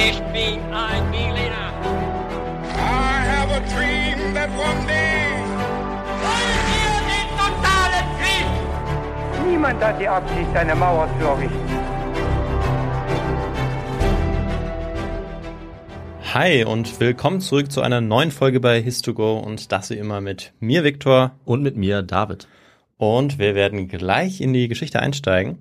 Ich bin ein Berliner. I have a dream that one day. Wollen wir den totalen Krieg? Niemand hat die Absicht, eine Mauer zu errichten. Hi und willkommen zurück zu einer neuen Folge bei His2Go und das wie immer mit mir, Viktor. Und mit mir, David. Und wir werden gleich in die Geschichte einsteigen.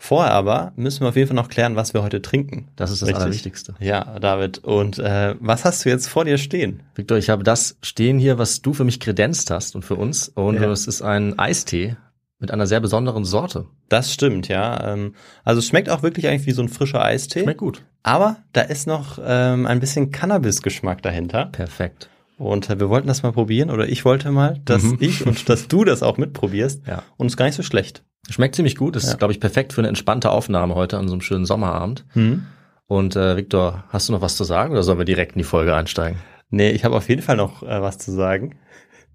Vorher aber müssen wir auf jeden Fall noch klären, was wir heute trinken. Das ist das Richtig? Allerwichtigste. Ja, David. Und äh, was hast du jetzt vor dir stehen? Victor, ich habe das stehen hier, was du für mich kredenzt hast und für uns. Und Ja. es ist ein Eistee mit einer sehr besonderen Sorte. Das stimmt, ja. Ähm, also es schmeckt auch wirklich eigentlich wie so ein frischer Eistee. Schmeckt gut. Aber da ist noch ähm, ein bisschen Cannabis-Geschmack dahinter. Perfekt. Und äh, wir wollten das mal probieren, oder ich wollte mal, dass Mhm. ich und dass du das auch mitprobierst. Ja. Und es ist gar nicht so schlecht. Schmeckt ziemlich gut. Ist, Ja. glaube ich, perfekt für eine entspannte Aufnahme heute an so einem schönen Sommerabend. Hm? Und äh, Victor, hast du noch was zu sagen oder sollen wir direkt in die Folge einsteigen? Nee, ich habe auf jeden Fall noch äh, was zu sagen.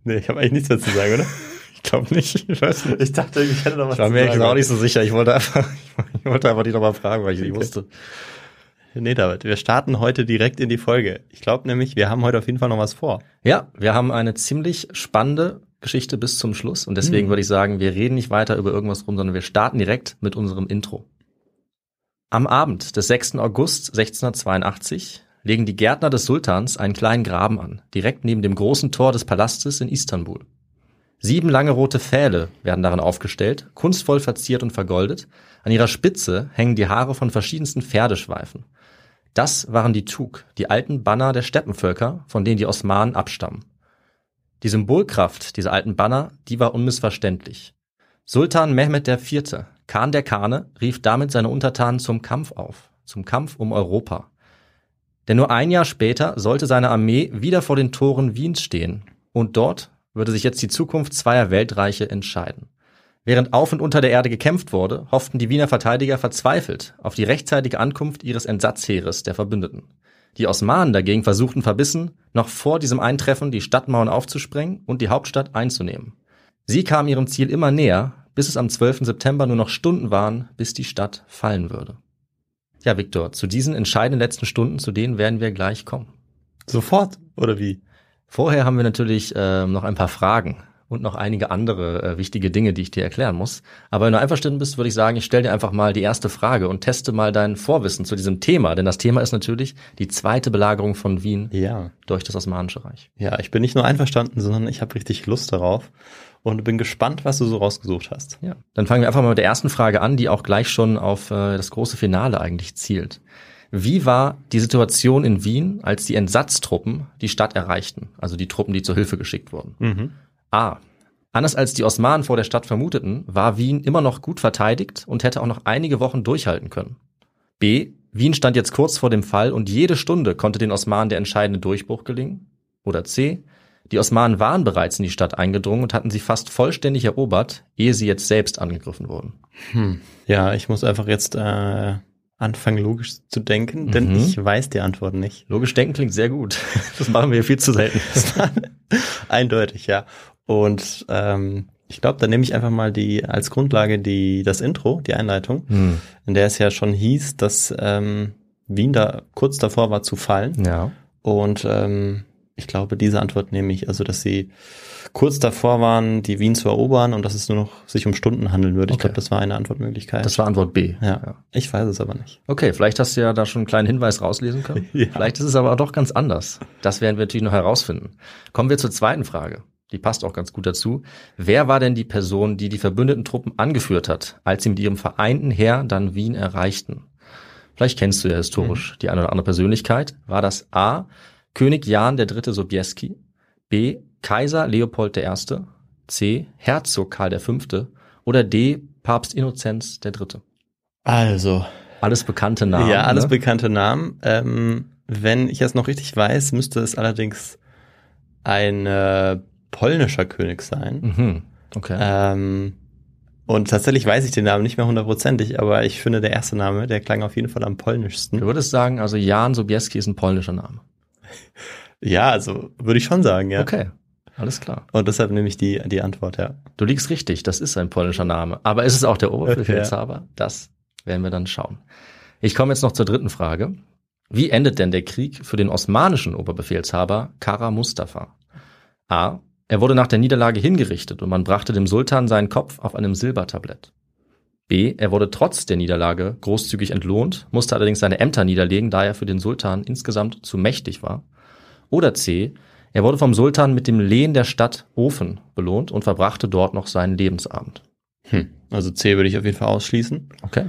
Nee, ich habe eigentlich nichts mehr zu sagen, oder? Ich glaube nicht. Ich weiß nicht. Ich dachte, ich hätte noch was Ich war zu mir sagen. auch nicht so sicher. Ich wollte einfach, ich wollte einfach dich nochmal fragen, weil ich nicht wusste. Nee, David, wir starten heute direkt in die Folge. Ich glaube nämlich, wir haben heute auf jeden Fall noch was vor. Ja, wir haben eine ziemlich spannende Geschichte bis zum Schluss und deswegen Hm. würde ich sagen, wir reden nicht weiter über irgendwas rum, sondern wir starten direkt mit unserem Intro. Am Abend des 6. August 1682 legen die Gärtner des Sultans einen kleinen Graben an, direkt neben dem großen Tor des Palastes in Istanbul. Sieben lange rote Pfähle werden darin aufgestellt, kunstvoll verziert und vergoldet. An ihrer Spitze hängen die Haare von verschiedensten Pferdeschweifen. Das waren die Tug, die alten Banner der Steppenvölker, von denen die Osmanen abstammen. Die Symbolkraft dieser alten Banner, die war unmissverständlich. Sultan Mehmed IV., Khan der Khane, rief damit seine Untertanen zum Kampf auf, zum Kampf um Europa. Denn nur ein Jahr später sollte seine Armee wieder vor den Toren Wiens stehen. Und dort würde sich jetzt die Zukunft zweier Weltreiche entscheiden. Während auf und unter der Erde gekämpft wurde, hofften die Wiener Verteidiger verzweifelt auf die rechtzeitige Ankunft ihres Entsatzheeres der Verbündeten. Die Osmanen dagegen versuchten verbissen, noch vor diesem Eintreffen die Stadtmauern aufzusprengen und die Hauptstadt einzunehmen. Sie kamen ihrem Ziel immer näher, bis es am 12. September nur noch Stunden waren, bis die Stadt fallen würde. Ja, Viktor, zu diesen entscheidenden letzten Stunden, zu denen werden wir gleich kommen. Sofort, oder wie? Vorher haben wir natürlich ähm, noch ein paar Fragen und noch einige andere äh, wichtige Dinge, die ich dir erklären muss. Aber wenn du einverstanden bist, würde ich sagen, ich stelle dir einfach mal die erste Frage und teste mal dein Vorwissen zu diesem Thema. Denn das Thema ist natürlich die zweite Belagerung von Wien Ja. durch das Osmanische Reich. Ja, ich bin nicht nur einverstanden, sondern ich habe richtig Lust darauf und bin gespannt, was du so rausgesucht hast. Ja. Dann fangen wir einfach mal mit der ersten Frage an, die auch gleich schon auf äh, das große Finale eigentlich zielt. Wie war die Situation in Wien, als die Entsatztruppen die Stadt erreichten? Also die Truppen, die zur Hilfe geschickt wurden. Mhm. A. Anders als die Osmanen vor der Stadt vermuteten, war Wien immer noch gut verteidigt und hätte auch noch einige Wochen durchhalten können. B. Wien stand jetzt kurz vor dem Fall und jede Stunde konnte den Osmanen der entscheidende Durchbruch gelingen. Oder C. Die Osmanen waren bereits in die Stadt eingedrungen und hatten sie fast vollständig erobert, ehe sie jetzt selbst angegriffen wurden. Hm. Ja, ich muss einfach jetzt äh, anfangen, logisch zu denken, denn Mhm. ich weiß die Antwort nicht. Logisch denken klingt sehr gut. Das machen wir viel zu selten. Eindeutig, ja. Und ähm, ich glaube, da nehme ich einfach mal die als Grundlage die das Intro, die Einleitung, Hm. in der es ja schon hieß, dass ähm, Wien da kurz davor war zu fallen. Ja. Und ähm, ich glaube, diese Antwort nehme ich, also dass sie kurz davor waren, die Wien zu erobern und dass es nur noch sich um Stunden handeln würde. Ich Okay. glaube, das war eine Antwortmöglichkeit. Das war Antwort B. ja. Ich weiß es aber nicht. Okay, vielleicht hast du ja da schon einen kleinen Hinweis rauslesen können. Ja. Vielleicht ist es aber doch ganz anders. Das werden wir natürlich noch herausfinden. Kommen wir zur zweiten Frage. Die passt auch ganz gut dazu. Wer war denn die Person, die die verbündeten Truppen angeführt hat, als sie mit ihrem vereinten Heer dann Wien erreichten? Vielleicht kennst du ja historisch die eine oder andere Persönlichkeit. War das A. König Jan III. Sobieski, B. Kaiser Leopold I., C. Herzog Karl V. oder D. Papst Innozenz III.? Also, Alles bekannte Namen. ja, alles ne? bekannte Namen. Ähm, wenn ich es noch richtig weiß, müsste es allerdings ein äh, polnischer König sein. Mhm. Okay. Ähm, und tatsächlich weiß ich den Namen nicht mehr hundertprozentig, aber ich finde, der erste Name, der klang auf jeden Fall am polnischsten. Du würdest sagen, also Jan Sobieski ist ein polnischer Name. Ja, also würde ich schon sagen, ja. Okay, alles klar. Und deshalb nehme ich die, die Antwort, ja. Du liegst richtig, das ist ein polnischer Name. Aber ist es auch der Oberbefehlshaber? Das werden wir dann schauen. Ich komme jetzt noch zur dritten Frage. Wie endet denn der Krieg für den osmanischen Oberbefehlshaber Kara Mustafa? A. Er wurde nach der Niederlage hingerichtet und man brachte dem Sultan seinen Kopf auf einem Silbertablett. B. Er wurde trotz der Niederlage großzügig entlohnt, musste allerdings seine Ämter niederlegen, da er für den Sultan insgesamt zu mächtig war. Oder C. Er wurde vom Sultan mit dem Lehen der Stadt Ofen belohnt und verbrachte dort noch seinen Lebensabend. Hm. Also C würde ich auf jeden Fall ausschließen. Okay.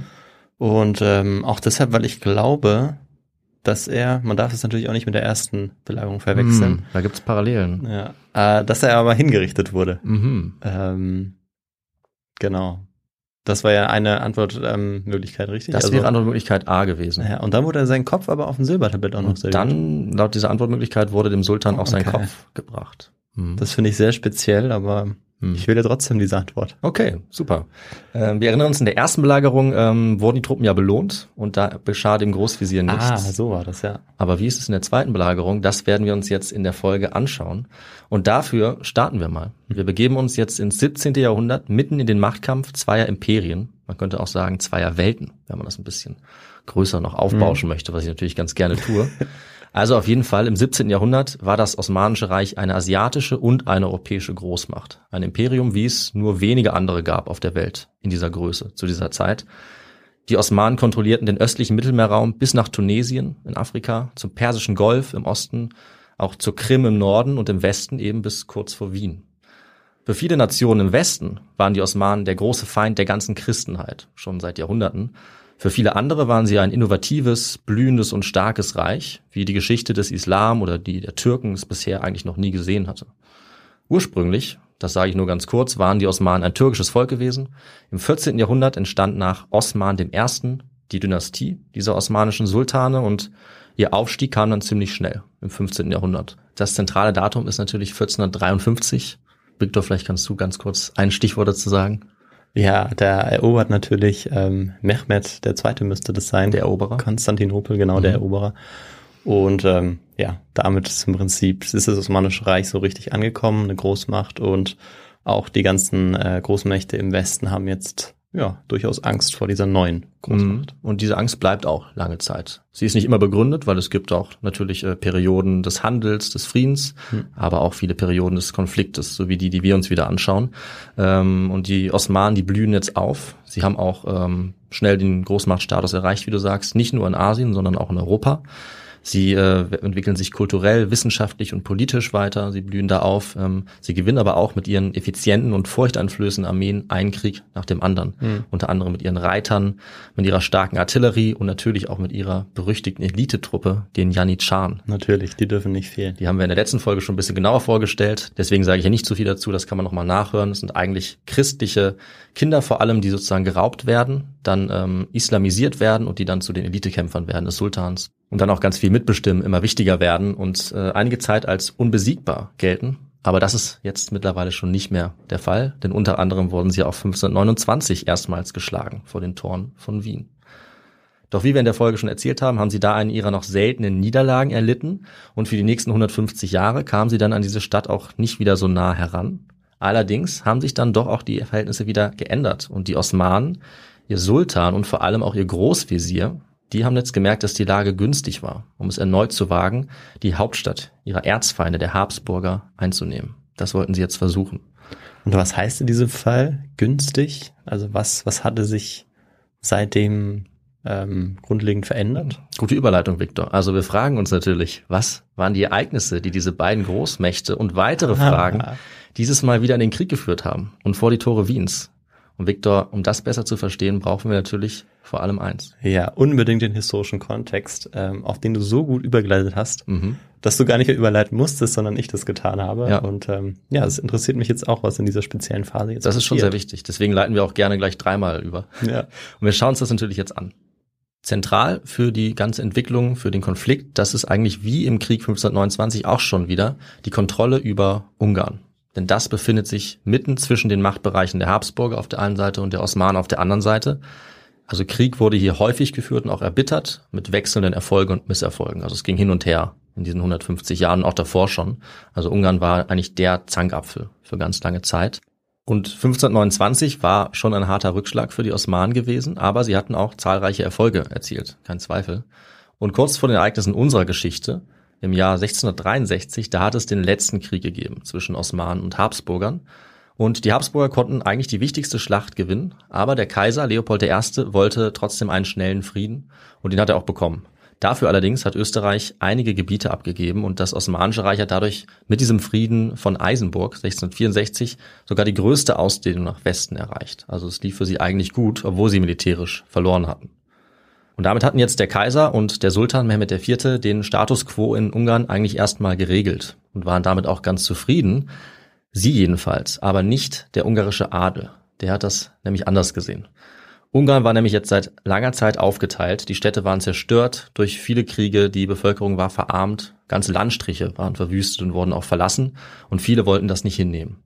Und ähm, auch deshalb, weil ich glaube, dass er, man darf es natürlich auch nicht mit der ersten Belagerung verwechseln, Hm, da gibt's Parallelen. ja, äh, dass er aber hingerichtet wurde. Mhm. Ähm, genau. Das war ja eine Antwortmöglichkeit, richtig? Das Also- wäre Antwortmöglichkeit A gewesen. Ja, und dann wurde sein Kopf aber auf dem Silbertablett auch noch serviert. dann, laut dieser Antwortmöglichkeit, wurde dem Sultan auch sein Okay. Kopf gebracht. Mhm. Das finde ich sehr speziell, aber Hm. ich wähle trotzdem diese Antwort. Okay, super. Ähm, wir erinnern uns, in der ersten Belagerung ähm, wurden die Truppen ja belohnt und da geschah dem Großvisier nichts. Ah, so war das, ja. Aber wie ist es in der zweiten Belagerung? Das werden wir uns jetzt in der Folge anschauen. Und dafür starten wir mal. Wir begeben uns jetzt ins 17. Jahrhundert, mitten in den Machtkampf zweier Imperien. Man könnte auch sagen zweier Welten, wenn man das ein bisschen größer noch aufbauschen möchte, was ich natürlich ganz gerne tue. Also auf jeden Fall im 17. Jahrhundert war das Osmanische Reich eine asiatische und eine europäische Großmacht. Ein Imperium, wie es nur wenige andere gab auf der Welt in dieser Größe zu dieser Zeit. Die Osmanen kontrollierten den östlichen Mittelmeerraum bis nach Tunesien in Afrika, zum Persischen Golf im Osten, auch zur Krim im Norden und im Westen eben bis kurz vor Wien. Für viele Nationen im Westen waren die Osmanen der große Feind der ganzen Christenheit, schon seit Jahrhunderten. Für viele andere waren sie ein innovatives, blühendes und starkes Reich, wie die Geschichte des Islam oder die der Türken es bisher eigentlich noch nie gesehen hatte. Ursprünglich, das sage ich nur ganz kurz, waren die Osmanen ein türkisches Volk gewesen. Im 14. Jahrhundert entstand nach Osman I. die Dynastie dieser osmanischen Sultane und ihr Aufstieg kam dann ziemlich schnell im 15. Jahrhundert. Das zentrale Datum ist natürlich 1453. Victor, vielleicht kannst du ganz kurz ein Stichwort dazu sagen. Ja, der erobert natürlich ähm, Mehmed, der Zweite müsste das sein. Der Eroberer. Konstantinopel, genau, der Mhm. Eroberer. Und ähm, ja, damit ist im Prinzip ist das Osmanische Reich so richtig angekommen, eine Großmacht und auch die ganzen äh, Großmächte im Westen haben jetzt ja durchaus Angst vor dieser neuen Großmacht. Mhm. Und diese Angst bleibt auch lange Zeit. Sie ist nicht immer begründet, weil es gibt auch natürlich äh, Perioden des Handels, des Friedens, aber auch viele Perioden des Konfliktes, so wie die, die wir uns wieder anschauen. Ähm, und die Osmanen, die blühen jetzt auf. Sie haben auch ähm, schnell den Großmachtstatus erreicht, wie du sagst, nicht nur in Asien, sondern auch in Europa. Sie äh, entwickeln sich kulturell, wissenschaftlich und politisch weiter. Sie blühen da auf. Ähm, sie gewinnen aber auch mit ihren effizienten und furchteinflößenden Armeen einen Krieg nach dem anderen. Unter anderem mit ihren Reitern, mit ihrer starken Artillerie und natürlich auch mit ihrer berüchtigten Elitetruppe, den Janitscharen. Natürlich, die dürfen nicht fehlen. Die haben wir in der letzten Folge schon ein bisschen genauer vorgestellt. Deswegen sage ich ja nicht zu viel dazu, das kann man nochmal nachhören. Es sind eigentlich christliche Kinder vor allem, die sozusagen geraubt werden, dann ähm, islamisiert werden und die dann zu den Elitekämpfern werden des Sultans. Und dann auch ganz viel mitbestimmen, immer wichtiger werden und äh, einige Zeit als unbesiegbar gelten. Aber das ist jetzt mittlerweile schon nicht mehr der Fall, denn unter anderem wurden sie auch 1529 erstmals geschlagen vor den Toren von Wien. Doch wie wir in der Folge schon erzählt haben, haben sie da einen ihrer noch seltenen Niederlagen erlitten und für die nächsten 150 Jahre kamen sie dann an diese Stadt auch nicht wieder so nah heran. Allerdings haben sich dann doch auch die Verhältnisse wieder geändert und die Osmanen, ihr Sultan und vor allem auch ihr Großvisier, die haben jetzt gemerkt, dass die Lage günstig war, um es erneut zu wagen, die Hauptstadt ihrer Erzfeinde, der Habsburger, einzunehmen. Das wollten sie jetzt versuchen. Und was heißt in diesem Fall günstig? Also was, was hatte sich seitdem ähm, grundlegend verändert? Gute Überleitung, Victor. Also wir fragen uns natürlich, was waren die Ereignisse, die diese beiden Großmächte und weitere Fragen dieses Mal wieder in den Krieg geführt haben und vor die Tore Wiens? Und Victor, um das besser zu verstehen, brauchen wir natürlich vor allem eins. Ja, unbedingt den historischen Kontext, ähm, auf den du so gut übergeleitet hast, Mhm. dass du gar nicht mehr überleiten musstest, sondern ich das getan habe. Ja. Und ähm, ja, es interessiert mich jetzt auch, was in dieser speziellen Phase jetzt Das ist schon sehr passiert. wichtig. Deswegen leiten wir auch gerne gleich dreimal über. Ja. Und wir schauen uns das natürlich jetzt an. Zentral für die ganze Entwicklung, für den Konflikt, das ist eigentlich wie im Krieg 1529 auch schon wieder die Kontrolle über Ungarn. Denn das befindet sich mitten zwischen den Machtbereichen der Habsburger auf der einen Seite und der Osmanen auf der anderen Seite. Also Krieg wurde hier häufig geführt und auch erbittert mit wechselnden Erfolgen und Misserfolgen. Also es ging hin und her in diesen 150 Jahren, auch davor schon. Also Ungarn war eigentlich der Zankapfel für ganz lange Zeit. Und 1529 war schon ein harter Rückschlag für die Osmanen gewesen, aber sie hatten auch zahlreiche Erfolge erzielt, kein Zweifel. Und kurz vor den Ereignissen unserer Geschichte, im Jahr 1663, da hat es den letzten Krieg gegeben zwischen Osmanen und Habsburgern. Und die Habsburger konnten eigentlich die wichtigste Schlacht gewinnen, aber der Kaiser Leopold I. wollte trotzdem einen schnellen Frieden und den hat er auch bekommen. Dafür allerdings hat Österreich einige Gebiete abgegeben und das Osmanische Reich hat dadurch mit diesem Frieden von Eisenburg 1664 sogar die größte Ausdehnung nach Westen erreicht. Also es lief für sie eigentlich gut, obwohl sie militärisch verloren hatten. Und damit hatten jetzt der Kaiser und der Sultan Mehmed IV. den Status quo in Ungarn eigentlich erstmal geregelt und waren damit auch ganz zufrieden. Sie jedenfalls, aber nicht der ungarische Adel. Der hat das nämlich anders gesehen. Ungarn war nämlich jetzt seit langer Zeit aufgeteilt. Die Städte waren zerstört durch viele Kriege, die Bevölkerung war verarmt, ganze Landstriche waren verwüstet und wurden auch verlassen und viele wollten das nicht hinnehmen.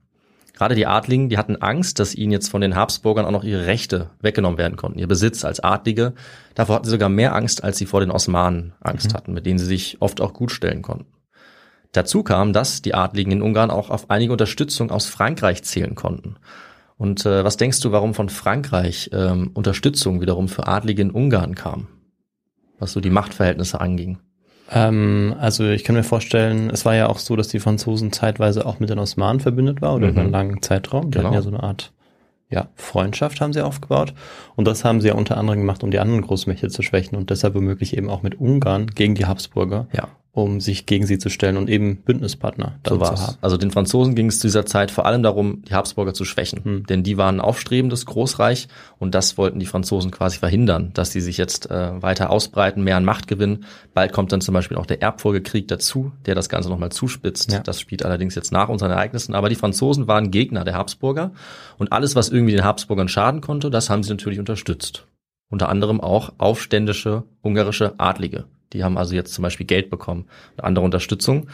Gerade die Adligen, die hatten Angst, dass ihnen jetzt von den Habsburgern auch noch ihre Rechte weggenommen werden konnten, ihr Besitz als Adlige. Davor hatten sie sogar mehr Angst, als sie vor den Osmanen Angst mhm. hatten, mit denen sie sich oft auch gut stellen konnten. Dazu kam, dass die Adligen in Ungarn auch auf einige Unterstützung aus Frankreich zählen konnten. Und äh, was denkst du, warum von Frankreich ähm, Unterstützung wiederum für Adlige in Ungarn kam? Was so die Machtverhältnisse anging? Ähm, also ich kann mir vorstellen, es war ja auch so, dass die Franzosen zeitweise auch mit den Osmanen verbündet war oder mhm. über einen langen Zeitraum. Die genau. hatten ja so eine Art ja, Freundschaft haben sie aufgebaut. Und das haben sie ja unter anderem gemacht, um die anderen Großmächte zu schwächen und deshalb womöglich eben auch mit Ungarn gegen die Habsburger. Ja um sich gegen sie zu stellen und eben Bündnispartner so zu haben. Also den Franzosen ging es zu dieser Zeit vor allem darum, die Habsburger zu schwächen, hm. denn die waren ein aufstrebendes Großreich und das wollten die Franzosen quasi verhindern, dass sie sich jetzt äh, weiter ausbreiten, mehr an Macht gewinnen. Bald kommt dann zum Beispiel auch der Erbfolgekrieg dazu, der das Ganze nochmal zuspitzt. Ja. Das spielt allerdings jetzt nach unseren Ereignissen. Aber die Franzosen waren Gegner der Habsburger und alles, was irgendwie den Habsburgern schaden konnte, das haben sie natürlich unterstützt. Unter anderem auch aufständische ungarische Adlige die haben also jetzt zum Beispiel Geld bekommen und andere Unterstützung.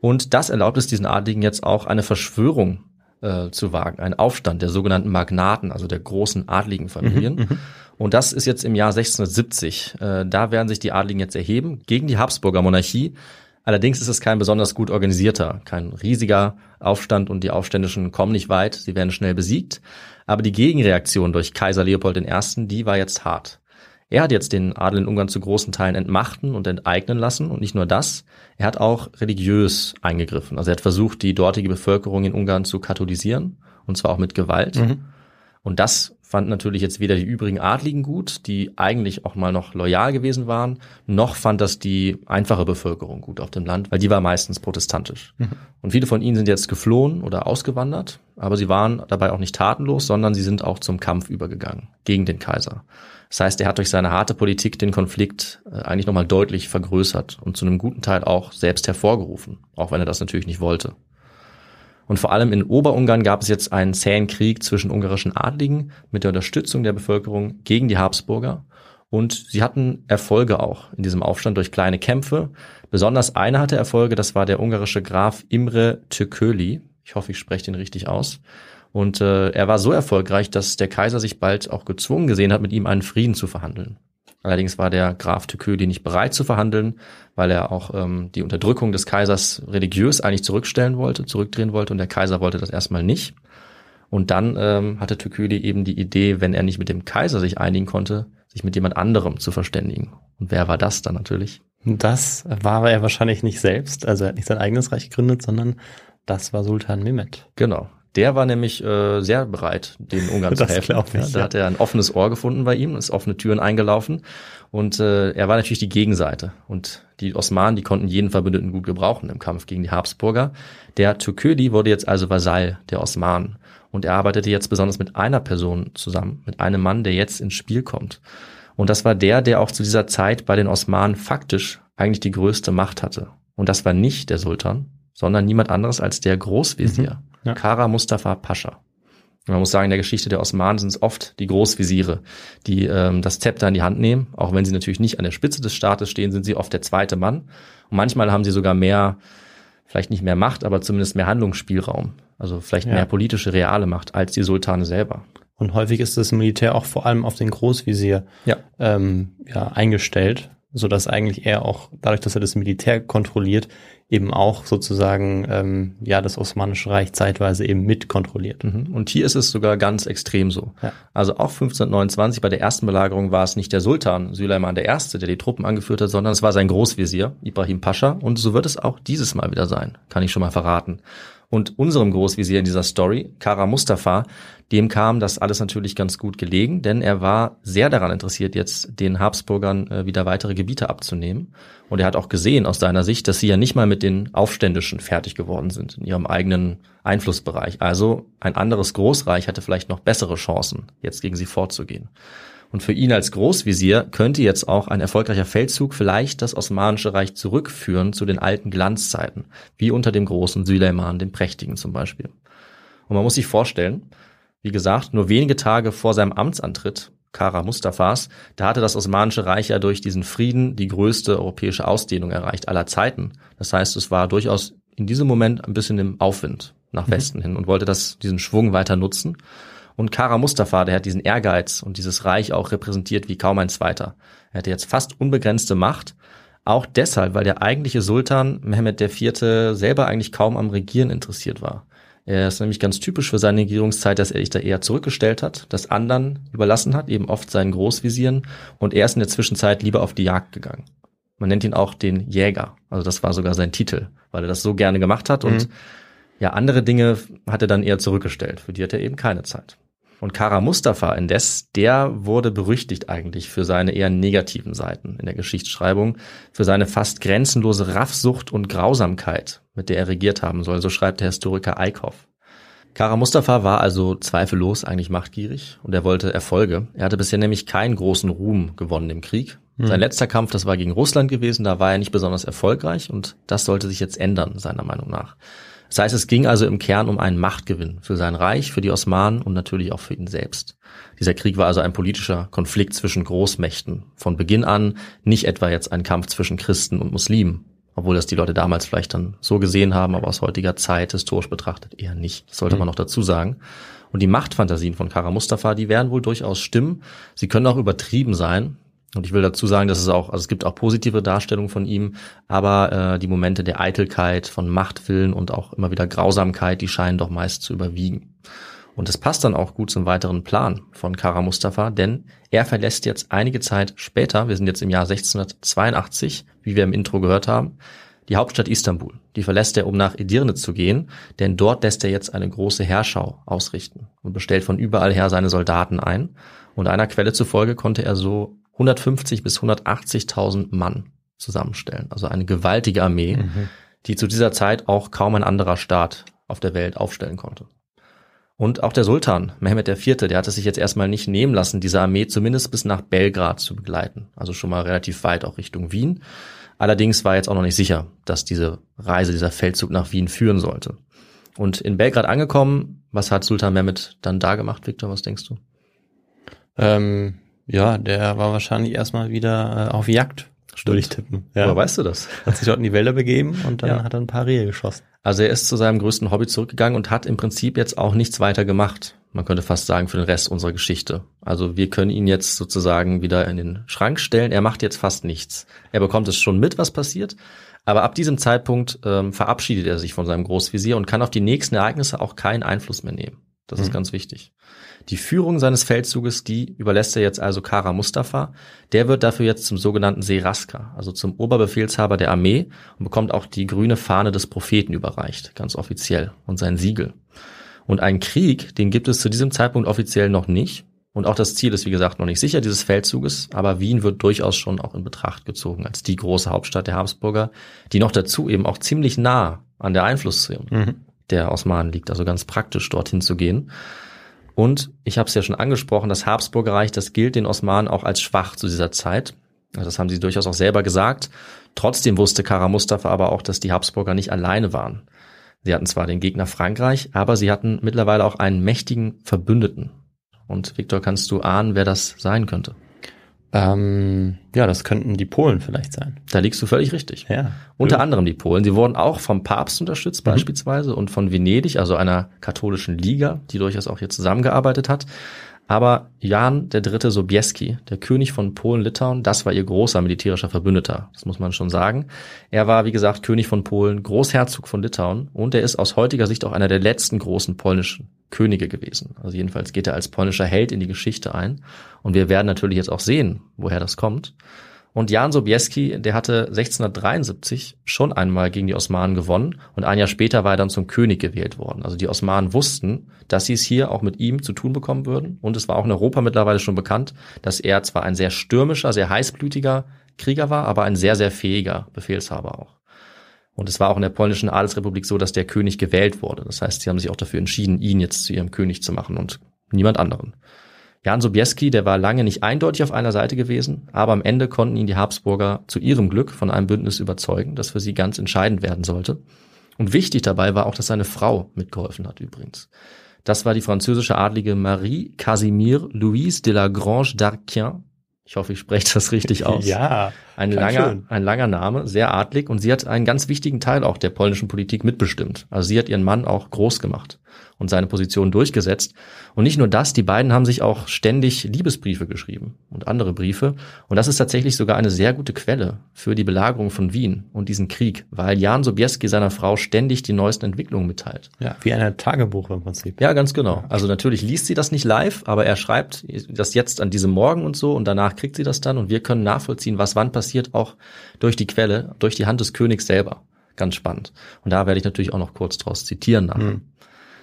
Und das erlaubt es diesen Adligen jetzt auch eine Verschwörung äh, zu wagen, einen Aufstand der sogenannten Magnaten, also der großen adligen Familien. Mhm, mhm, und das ist jetzt im Jahr 1670. Äh, da werden sich die Adligen jetzt erheben gegen die Habsburger Monarchie. Allerdings ist es kein besonders gut organisierter, kein riesiger Aufstand und die Aufständischen kommen nicht weit, sie werden schnell besiegt. Aber die Gegenreaktion durch Kaiser Leopold I., die war jetzt hart. Er hat jetzt den Adel in Ungarn zu großen Teilen entmachten und enteignen lassen und nicht nur das, er hat auch religiös eingegriffen. Also er hat versucht, die dortige Bevölkerung in Ungarn zu katholisieren und zwar auch mit Gewalt. Mhm. Und das fand natürlich jetzt weder die übrigen Adligen gut, die eigentlich auch mal noch loyal gewesen waren, noch fand das die einfache Bevölkerung gut auf dem Land, weil die war meistens protestantisch. Mhm. Und viele von ihnen sind jetzt geflohen oder ausgewandert, aber sie waren dabei auch nicht tatenlos, sondern sie sind auch zum Kampf übergegangen gegen den Kaiser. Das heißt, er hat durch seine harte Politik den Konflikt äh, eigentlich nochmal deutlich vergrößert und zu einem guten Teil auch selbst hervorgerufen, auch wenn er das natürlich nicht wollte. Und vor allem in Oberungarn gab es jetzt einen zähen Krieg zwischen ungarischen Adligen mit der Unterstützung der Bevölkerung gegen die Habsburger. Und sie hatten Erfolge auch in diesem Aufstand durch kleine Kämpfe. Besonders einer hatte Erfolge, das war der ungarische Graf Imre Tököli. Ich hoffe, ich spreche den richtig aus. Und äh, er war so erfolgreich, dass der Kaiser sich bald auch gezwungen gesehen hat, mit ihm einen Frieden zu verhandeln. Allerdings war der Graf Tököli nicht bereit zu verhandeln, weil er auch ähm, die Unterdrückung des Kaisers religiös eigentlich zurückstellen wollte, zurückdrehen wollte und der Kaiser wollte das erstmal nicht. Und dann ähm, hatte Tököli eben die Idee, wenn er nicht mit dem Kaiser sich einigen konnte, sich mit jemand anderem zu verständigen. Und wer war das dann natürlich? Das war er wahrscheinlich nicht selbst, also er hat nicht sein eigenes Reich gegründet, sondern das war Sultan Mehmed. Genau. Der war nämlich äh, sehr bereit, den Ungarn zu helfen. Ich, ja, da ja. hat er ein offenes Ohr gefunden bei ihm, ist offene Türen eingelaufen und äh, er war natürlich die Gegenseite. Und die Osmanen, die konnten jeden Verbündeten gut gebrauchen im Kampf gegen die Habsburger. Der Türköli wurde jetzt also Vasall der Osmanen und er arbeitete jetzt besonders mit einer Person zusammen, mit einem Mann, der jetzt ins Spiel kommt. Und das war der, der auch zu dieser Zeit bei den Osmanen faktisch eigentlich die größte Macht hatte. Und das war nicht der Sultan, sondern niemand anderes als der Großvezier. Mhm ja. Kara Mustafa Pascha. Man muss sagen, in der Geschichte der Osmanen sind es oft die Großvisiere, die ähm, das Zepter in die Hand nehmen. Auch wenn sie natürlich nicht an der Spitze des Staates stehen, sind sie oft der zweite Mann. Und manchmal haben sie sogar mehr, vielleicht nicht mehr Macht, aber zumindest mehr Handlungsspielraum. Also vielleicht ja. mehr politische, reale Macht als die Sultane selber. Und häufig ist das Militär auch vor allem auf den Großvisier ja. Ähm, ja, eingestellt, so dass eigentlich er auch, dadurch, dass er das Militär kontrolliert, eben auch sozusagen ähm, ja das Osmanische Reich zeitweise eben mit kontrolliert. Mhm. Und hier ist es sogar ganz extrem so. Ja. Also auch 1529 bei der ersten Belagerung war es nicht der Sultan Süleyman I., der die Truppen angeführt hat, sondern es war sein Großvisier Ibrahim Pascha. Und so wird es auch dieses Mal wieder sein, kann ich schon mal verraten. Und unserem Großvisier in dieser Story, Kara Mustafa, dem kam das alles natürlich ganz gut gelegen, denn er war sehr daran interessiert, jetzt den Habsburgern äh, wieder weitere Gebiete abzunehmen. Und er hat auch gesehen aus seiner Sicht, dass sie ja nicht mal mit den Aufständischen fertig geworden sind in ihrem eigenen Einflussbereich. Also ein anderes Großreich hatte vielleicht noch bessere Chancen, jetzt gegen sie vorzugehen. Und für ihn als Großvisier könnte jetzt auch ein erfolgreicher Feldzug vielleicht das Osmanische Reich zurückführen zu den alten Glanzzeiten, wie unter dem großen Süleyman, dem Prächtigen zum Beispiel. Und man muss sich vorstellen, wie gesagt, nur wenige Tage vor seinem Amtsantritt, Kara Mustafas, da hatte das Osmanische Reich ja durch diesen Frieden die größte europäische Ausdehnung erreicht aller Zeiten. Das heißt, es war durchaus in diesem Moment ein bisschen im Aufwind nach Westen mhm. hin und wollte das, diesen Schwung weiter nutzen. Und Kara Mustafa, der hat diesen Ehrgeiz und dieses Reich auch repräsentiert wie kaum ein zweiter. Er hatte jetzt fast unbegrenzte Macht, auch deshalb, weil der eigentliche Sultan Mehmed IV. selber eigentlich kaum am Regieren interessiert war. Er ist nämlich ganz typisch für seine Regierungszeit, dass er sich da eher zurückgestellt hat, das anderen überlassen hat, eben oft seinen Großvisieren, und er ist in der Zwischenzeit lieber auf die Jagd gegangen. Man nennt ihn auch den Jäger. Also das war sogar sein Titel, weil er das so gerne gemacht hat und mhm. ja, andere Dinge hat er dann eher zurückgestellt. Für die hat er eben keine Zeit. Und Kara Mustafa indes, der wurde berüchtigt eigentlich für seine eher negativen Seiten in der Geschichtsschreibung, für seine fast grenzenlose Raffsucht und Grausamkeit, mit der er regiert haben soll, so schreibt der Historiker Eickhoff. Kara Mustafa war also zweifellos eigentlich machtgierig und er wollte Erfolge. Er hatte bisher nämlich keinen großen Ruhm gewonnen im Krieg. Hm. Sein letzter Kampf, das war gegen Russland gewesen, da war er nicht besonders erfolgreich und das sollte sich jetzt ändern, seiner Meinung nach. Das heißt, es ging also im Kern um einen Machtgewinn für sein Reich, für die Osmanen und natürlich auch für ihn selbst. Dieser Krieg war also ein politischer Konflikt zwischen Großmächten. Von Beginn an nicht etwa jetzt ein Kampf zwischen Christen und Muslimen, obwohl das die Leute damals vielleicht dann so gesehen haben, aber aus heutiger Zeit historisch betrachtet eher nicht. Das sollte mhm. man noch dazu sagen. Und die Machtfantasien von Kara Mustafa, die werden wohl durchaus stimmen. Sie können auch übertrieben sein. Und ich will dazu sagen, dass es auch, also es gibt auch positive Darstellungen von ihm, aber äh, die Momente der Eitelkeit, von Machtwillen und auch immer wieder Grausamkeit, die scheinen doch meist zu überwiegen. Und es passt dann auch gut zum weiteren Plan von Kara Mustafa, denn er verlässt jetzt einige Zeit später, wir sind jetzt im Jahr 1682, wie wir im Intro gehört haben, die Hauptstadt Istanbul. Die verlässt er, um nach Edirne zu gehen, denn dort lässt er jetzt eine große Heerschau ausrichten und bestellt von überall her seine Soldaten ein. Und einer Quelle zufolge konnte er so 150 bis 180.000 Mann zusammenstellen. Also eine gewaltige Armee, mhm. die zu dieser Zeit auch kaum ein anderer Staat auf der Welt aufstellen konnte. Und auch der Sultan, Mehmed IV., der hat es sich jetzt erstmal nicht nehmen lassen, diese Armee zumindest bis nach Belgrad zu begleiten. Also schon mal relativ weit auch Richtung Wien. Allerdings war jetzt auch noch nicht sicher, dass diese Reise, dieser Feldzug nach Wien führen sollte. Und in Belgrad angekommen, was hat Sultan Mehmed dann da gemacht, Viktor? Was denkst du? Ähm, ja, der war wahrscheinlich erstmal wieder äh, auf Jagd. Stimmt. Durchtippen. Ja. Woher weißt du das? Hat sich dort in die Wälder begeben und dann ja. hat er ein paar Rehe geschossen. Also er ist zu seinem größten Hobby zurückgegangen und hat im Prinzip jetzt auch nichts weiter gemacht. Man könnte fast sagen für den Rest unserer Geschichte. Also wir können ihn jetzt sozusagen wieder in den Schrank stellen. Er macht jetzt fast nichts. Er bekommt es schon mit, was passiert. Aber ab diesem Zeitpunkt ähm, verabschiedet er sich von seinem Großvisier und kann auf die nächsten Ereignisse auch keinen Einfluss mehr nehmen. Das mhm. ist ganz wichtig. Die Führung seines Feldzuges, die überlässt er jetzt also Kara Mustafa. Der wird dafür jetzt zum sogenannten Seraska, also zum Oberbefehlshaber der Armee und bekommt auch die grüne Fahne des Propheten überreicht, ganz offiziell, und sein Siegel. Und einen Krieg, den gibt es zu diesem Zeitpunkt offiziell noch nicht. Und auch das Ziel ist, wie gesagt, noch nicht sicher dieses Feldzuges, aber Wien wird durchaus schon auch in Betracht gezogen als die große Hauptstadt der Habsburger, die noch dazu eben auch ziemlich nah an der Einflusszone mhm. der Osmanen liegt, also ganz praktisch dorthin zu gehen. Und ich habe es ja schon angesprochen, das Habsburgerreich, das gilt den Osmanen auch als schwach zu dieser Zeit. Das haben sie durchaus auch selber gesagt. Trotzdem wusste Kara Mustafa aber auch, dass die Habsburger nicht alleine waren. Sie hatten zwar den Gegner Frankreich, aber sie hatten mittlerweile auch einen mächtigen Verbündeten. Und Viktor, kannst du ahnen, wer das sein könnte? Ähm, ja, das könnten die Polen vielleicht sein. Da liegst du völlig richtig. Ja. Unter ja. anderem die Polen. Sie wurden auch vom Papst unterstützt mhm. beispielsweise und von Venedig, also einer katholischen Liga, die durchaus auch hier zusammengearbeitet hat. Aber Jan der Dritte Sobieski, der König von Polen-Litauen, das war ihr großer militärischer Verbündeter. Das muss man schon sagen. Er war, wie gesagt, König von Polen, Großherzog von Litauen und er ist aus heutiger Sicht auch einer der letzten großen polnischen Könige gewesen. Also jedenfalls geht er als polnischer Held in die Geschichte ein. Und wir werden natürlich jetzt auch sehen, woher das kommt. Und Jan Sobieski, der hatte 1673 schon einmal gegen die Osmanen gewonnen und ein Jahr später war er dann zum König gewählt worden. Also die Osmanen wussten, dass sie es hier auch mit ihm zu tun bekommen würden. Und es war auch in Europa mittlerweile schon bekannt, dass er zwar ein sehr stürmischer, sehr heißblütiger Krieger war, aber ein sehr, sehr fähiger Befehlshaber auch. Und es war auch in der polnischen Adelsrepublik so, dass der König gewählt wurde. Das heißt, sie haben sich auch dafür entschieden, ihn jetzt zu ihrem König zu machen und niemand anderen. Jan Sobieski, der war lange nicht eindeutig auf einer Seite gewesen, aber am Ende konnten ihn die Habsburger zu ihrem Glück von einem Bündnis überzeugen, das für sie ganz entscheidend werden sollte. Und wichtig dabei war auch, dass seine Frau mitgeholfen hat übrigens. Das war die französische Adlige Marie Casimir Louise de la Grange d'Arquien. Ich hoffe, ich spreche das richtig aus. Ja. Ein langer, ein langer Name, sehr adlig und sie hat einen ganz wichtigen Teil auch der polnischen Politik mitbestimmt. Also sie hat ihren Mann auch groß gemacht und seine Position durchgesetzt. Und nicht nur das, die beiden haben sich auch ständig Liebesbriefe geschrieben und andere Briefe. Und das ist tatsächlich sogar eine sehr gute Quelle für die Belagerung von Wien und diesen Krieg, weil Jan Sobieski seiner Frau ständig die neuesten Entwicklungen mitteilt. Ja, wie ein Tagebuch im Prinzip. Ja, ganz genau. Also natürlich liest sie das nicht live, aber er schreibt das jetzt an diesem Morgen und so und danach kriegt sie das dann und wir können nachvollziehen, was wann passiert, auch durch die Quelle, durch die Hand des Königs selber. Ganz spannend. Und da werde ich natürlich auch noch kurz draus zitieren nachher. Hm.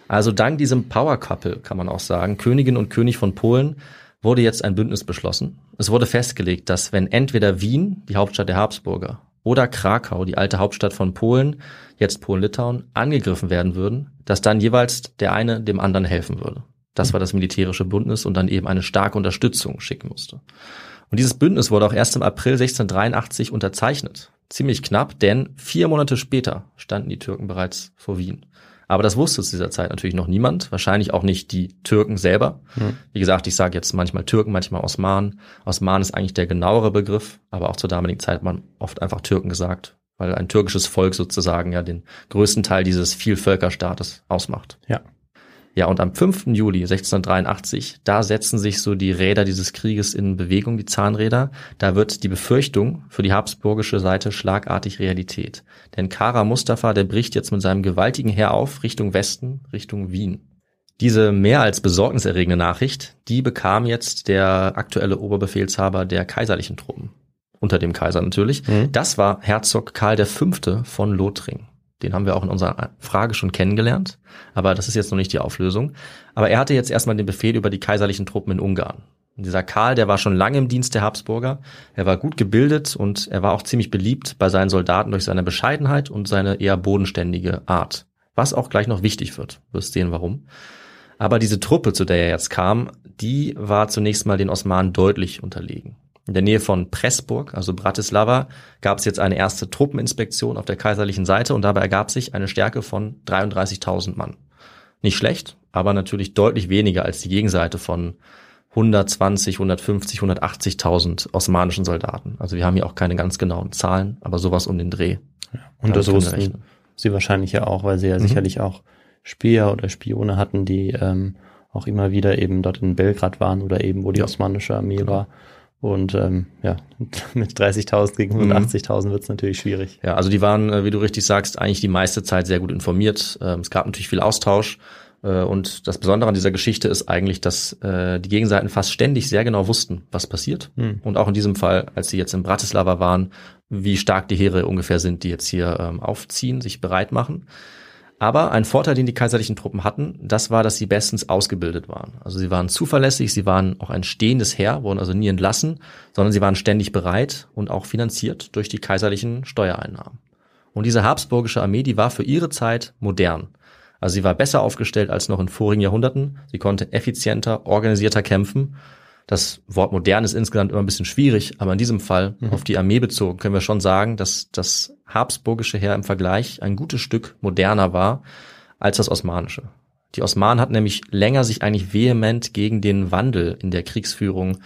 Also dank diesem Power Couple kann man auch sagen, Königin und König von Polen, wurde jetzt ein Bündnis beschlossen. Es wurde festgelegt, dass wenn entweder Wien, die Hauptstadt der Habsburger, oder Krakau, die alte Hauptstadt von Polen, jetzt Polen-Litauen, angegriffen werden würden, dass dann jeweils der eine dem anderen helfen würde. Das war das militärische Bündnis und dann eben eine starke Unterstützung schicken musste. Und dieses Bündnis wurde auch erst im April 1683 unterzeichnet. Ziemlich knapp, denn vier Monate später standen die Türken bereits vor Wien. Aber das wusste zu dieser Zeit natürlich noch niemand, wahrscheinlich auch nicht die Türken selber. Mhm. Wie gesagt, ich sage jetzt manchmal Türken, manchmal Osmanen. Osmanen ist eigentlich der genauere Begriff, aber auch zur damaligen Zeit hat man oft einfach Türken gesagt, weil ein türkisches Volk sozusagen ja den größten Teil dieses Vielvölkerstaates ausmacht. Ja. Ja, und am 5. Juli 1683, da setzen sich so die Räder dieses Krieges in Bewegung, die Zahnräder. Da wird die Befürchtung für die habsburgische Seite schlagartig Realität. Denn Kara Mustafa, der bricht jetzt mit seinem gewaltigen Heer auf Richtung Westen, Richtung Wien. Diese mehr als besorgniserregende Nachricht, die bekam jetzt der aktuelle Oberbefehlshaber der kaiserlichen Truppen. Unter dem Kaiser natürlich. Mhm. Das war Herzog Karl V. von Lothringen. Den haben wir auch in unserer Frage schon kennengelernt, aber das ist jetzt noch nicht die Auflösung. Aber er hatte jetzt erstmal den Befehl über die kaiserlichen Truppen in Ungarn. Und dieser Karl, der war schon lange im Dienst der Habsburger. Er war gut gebildet und er war auch ziemlich beliebt bei seinen Soldaten durch seine Bescheidenheit und seine eher bodenständige Art. Was auch gleich noch wichtig wird. Wirst sehen, warum. Aber diese Truppe, zu der er jetzt kam, die war zunächst mal den Osmanen deutlich unterlegen. In der Nähe von Pressburg, also Bratislava, gab es jetzt eine erste Truppeninspektion auf der kaiserlichen Seite und dabei ergab sich eine Stärke von 33.000 Mann. Nicht schlecht, aber natürlich deutlich weniger als die Gegenseite von 120, 150, 180.000 osmanischen Soldaten. Also wir haben hier auch keine ganz genauen Zahlen, aber sowas um den Dreh. Ja, und das wussten sie wahrscheinlich ja auch, weil sie ja mhm. sicherlich auch Spier oder Spione hatten, die ähm, auch immer wieder eben dort in Belgrad waren oder eben wo die ja. osmanische Armee genau. war und ähm, ja, mit 30.000 gegen 180.000 mhm. wird es natürlich schwierig. Ja, also die waren, äh, wie du richtig sagst, eigentlich die meiste Zeit sehr gut informiert. Ähm, es gab natürlich viel Austausch. Äh, und das Besondere an dieser Geschichte ist eigentlich, dass äh, die Gegenseiten fast ständig sehr genau wussten, was passiert. Mhm. Und auch in diesem Fall, als sie jetzt in Bratislava waren, wie stark die Heere ungefähr sind, die jetzt hier ähm, aufziehen, sich bereit machen. Aber ein Vorteil, den die kaiserlichen Truppen hatten, das war, dass sie bestens ausgebildet waren. Also sie waren zuverlässig, sie waren auch ein stehendes Heer, wurden also nie entlassen, sondern sie waren ständig bereit und auch finanziert durch die kaiserlichen Steuereinnahmen. Und diese habsburgische Armee, die war für ihre Zeit modern. Also sie war besser aufgestellt als noch in vorigen Jahrhunderten. Sie konnte effizienter, organisierter kämpfen das Wort modern ist insgesamt immer ein bisschen schwierig, aber in diesem Fall mhm. auf die Armee bezogen können wir schon sagen, dass das habsburgische Heer im Vergleich ein gutes Stück moderner war als das osmanische. Die Osmanen hatten nämlich länger sich eigentlich vehement gegen den Wandel in der Kriegsführung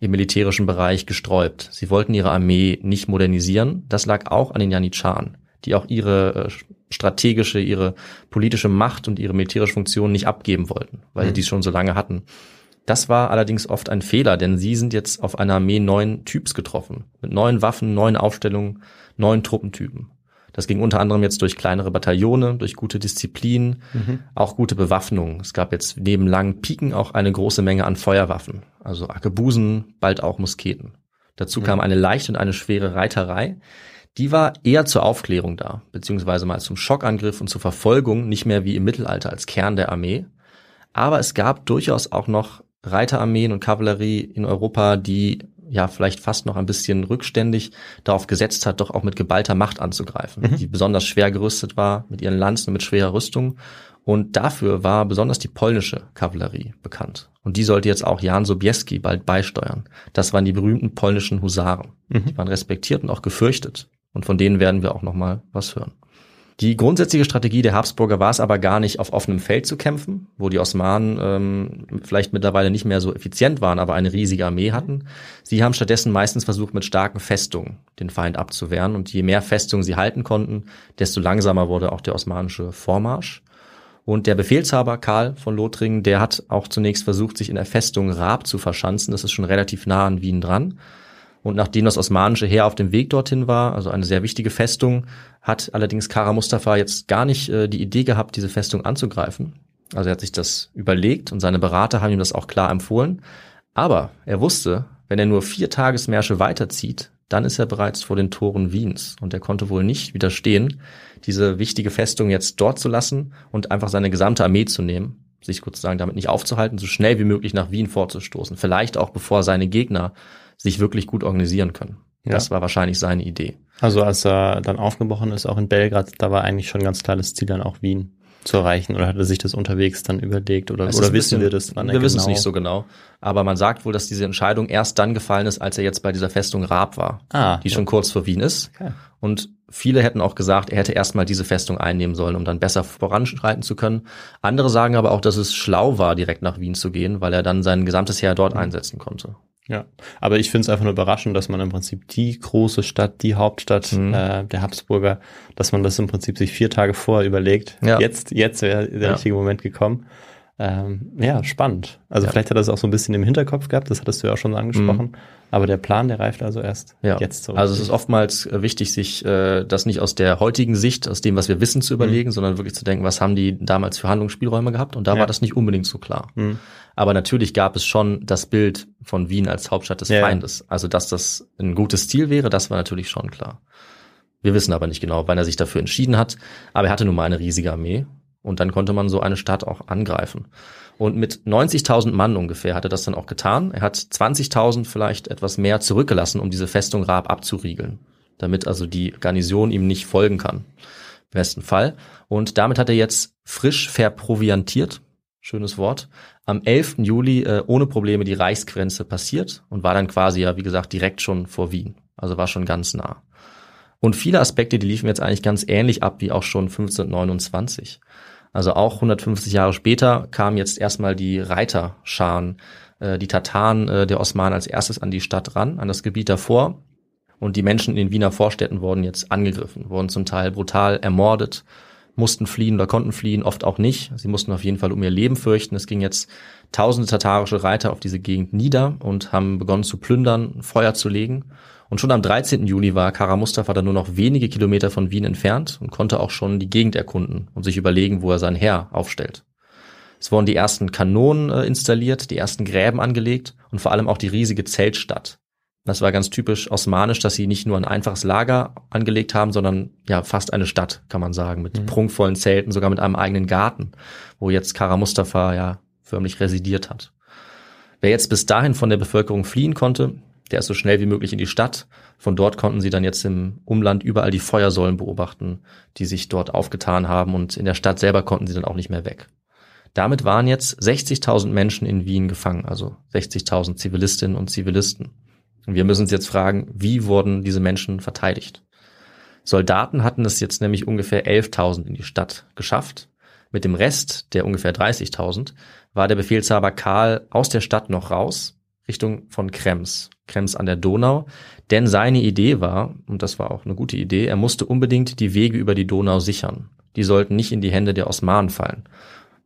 im militärischen Bereich gesträubt. Sie wollten ihre Armee nicht modernisieren. Das lag auch an den Janitscharen, die auch ihre äh, strategische, ihre politische Macht und ihre militärische Funktion nicht abgeben wollten, weil mhm. sie dies schon so lange hatten. Das war allerdings oft ein Fehler, denn sie sind jetzt auf einer Armee neuen Typs getroffen. Mit neuen Waffen, neuen Aufstellungen, neuen Truppentypen. Das ging unter anderem jetzt durch kleinere Bataillone, durch gute Disziplin, mhm. auch gute Bewaffnung. Es gab jetzt neben langen Piken auch eine große Menge an Feuerwaffen, also Arkebusen, bald auch Musketen. Dazu mhm. kam eine leichte und eine schwere Reiterei. Die war eher zur Aufklärung da, beziehungsweise mal zum Schockangriff und zur Verfolgung, nicht mehr wie im Mittelalter als Kern der Armee. Aber es gab durchaus auch noch Reiterarmeen und Kavallerie in Europa, die ja vielleicht fast noch ein bisschen rückständig darauf gesetzt hat, doch auch mit geballter Macht anzugreifen, mhm. die besonders schwer gerüstet war, mit ihren Lanzen, mit schwerer Rüstung. Und dafür war besonders die polnische Kavallerie bekannt. Und die sollte jetzt auch Jan Sobieski bald beisteuern. Das waren die berühmten polnischen Husaren. Mhm. Die waren respektiert und auch gefürchtet. Und von denen werden wir auch noch mal was hören. Die grundsätzliche Strategie der Habsburger war es aber gar nicht, auf offenem Feld zu kämpfen, wo die Osmanen ähm, vielleicht mittlerweile nicht mehr so effizient waren, aber eine riesige Armee hatten. Sie haben stattdessen meistens versucht, mit starken Festungen den Feind abzuwehren. Und je mehr Festungen sie halten konnten, desto langsamer wurde auch der osmanische Vormarsch. Und der Befehlshaber Karl von Lothringen, der hat auch zunächst versucht, sich in der Festung Raab zu verschanzen. Das ist schon relativ nah an Wien dran. Und nachdem das osmanische Heer auf dem Weg dorthin war, also eine sehr wichtige Festung, hat allerdings Kara Mustafa jetzt gar nicht äh, die Idee gehabt, diese Festung anzugreifen. Also er hat sich das überlegt und seine Berater haben ihm das auch klar empfohlen. Aber er wusste, wenn er nur vier Tagesmärsche weiterzieht, dann ist er bereits vor den Toren Wiens und er konnte wohl nicht widerstehen, diese wichtige Festung jetzt dort zu lassen und einfach seine gesamte Armee zu nehmen, sich sozusagen damit nicht aufzuhalten, so schnell wie möglich nach Wien vorzustoßen. Vielleicht auch bevor seine Gegner sich wirklich gut organisieren können. Ja. Das war wahrscheinlich seine Idee. Also als er dann aufgebrochen ist, auch in Belgrad, da war eigentlich schon ganz klar das Ziel dann auch Wien zu erreichen oder hat er sich das unterwegs dann überlegt oder, oder wissen bisschen, wir das? Wann wir wissen genau? es nicht so genau. Aber man sagt wohl, dass diese Entscheidung erst dann gefallen ist, als er jetzt bei dieser Festung Raab war, ah, die schon kurz vor Wien ist. Okay. Und viele hätten auch gesagt, er hätte erstmal diese Festung einnehmen sollen, um dann besser voranschreiten zu können. Andere sagen aber auch, dass es schlau war, direkt nach Wien zu gehen, weil er dann sein gesamtes Heer dort mhm. einsetzen konnte. Ja, aber ich finde es einfach nur überraschend, dass man im Prinzip die große Stadt, die Hauptstadt mhm. äh, der Habsburger, dass man das im Prinzip sich vier Tage vorher überlegt. Ja. Jetzt, jetzt wäre der ja. richtige Moment gekommen. Ähm, ja, spannend. Also ja. vielleicht hat er das auch so ein bisschen im Hinterkopf gehabt, das hattest du ja auch schon angesprochen. Mhm. Aber der Plan, der reift also erst ja. jetzt so. Also es ist oftmals äh, wichtig, sich äh, das nicht aus der heutigen Sicht, aus dem, was wir wissen, zu überlegen, mhm. sondern wirklich zu denken, was haben die damals für Handlungsspielräume gehabt? Und da ja. war das nicht unbedingt so klar. Mhm. Aber natürlich gab es schon das Bild von Wien als Hauptstadt des ja. Feindes. Also dass das ein gutes Ziel wäre, das war natürlich schon klar. Wir wissen aber nicht genau, wann er sich dafür entschieden hat. Aber er hatte nun mal eine riesige Armee und dann konnte man so eine Stadt auch angreifen. Und mit 90.000 Mann ungefähr hat er das dann auch getan. Er hat 20.000 vielleicht etwas mehr zurückgelassen, um diese Festung Raab abzuriegeln, damit also die Garnison ihm nicht folgen kann. Im besten Fall. Und damit hat er jetzt frisch verproviantiert, schönes Wort, am 11. Juli äh, ohne Probleme die Reichsgrenze passiert und war dann quasi ja, wie gesagt, direkt schon vor Wien. Also war schon ganz nah. Und viele Aspekte, die liefen jetzt eigentlich ganz ähnlich ab wie auch schon 1529. Also auch 150 Jahre später kamen jetzt erstmal die Reiterscharen, äh, die Tataren äh, der Osmanen als erstes an die Stadt ran, an das Gebiet davor. Und die Menschen in den Wiener Vorstädten wurden jetzt angegriffen, wurden zum Teil brutal ermordet, mussten fliehen oder konnten fliehen, oft auch nicht. Sie mussten auf jeden Fall um ihr Leben fürchten. Es ging jetzt tausende tatarische Reiter auf diese Gegend nieder und haben begonnen zu plündern, Feuer zu legen. Und schon am 13. Juli war Kara Mustafa dann nur noch wenige Kilometer von Wien entfernt und konnte auch schon die Gegend erkunden und sich überlegen, wo er sein Heer aufstellt. Es wurden die ersten Kanonen äh, installiert, die ersten Gräben angelegt und vor allem auch die riesige Zeltstadt. Das war ganz typisch osmanisch, dass sie nicht nur ein einfaches Lager angelegt haben, sondern ja fast eine Stadt, kann man sagen, mit mhm. prunkvollen Zelten, sogar mit einem eigenen Garten, wo jetzt Kara Mustafa ja förmlich residiert hat. Wer jetzt bis dahin von der Bevölkerung fliehen konnte, der ist so schnell wie möglich in die Stadt. Von dort konnten sie dann jetzt im Umland überall die Feuersäulen beobachten, die sich dort aufgetan haben und in der Stadt selber konnten sie dann auch nicht mehr weg. Damit waren jetzt 60.000 Menschen in Wien gefangen, also 60.000 Zivilistinnen und Zivilisten. Und wir müssen uns jetzt fragen, wie wurden diese Menschen verteidigt? Soldaten hatten es jetzt nämlich ungefähr 11.000 in die Stadt geschafft. Mit dem Rest, der ungefähr 30.000, war der Befehlshaber Karl aus der Stadt noch raus Richtung von Krems, Krems an der Donau. Denn seine Idee war, und das war auch eine gute Idee, er musste unbedingt die Wege über die Donau sichern. Die sollten nicht in die Hände der Osmanen fallen.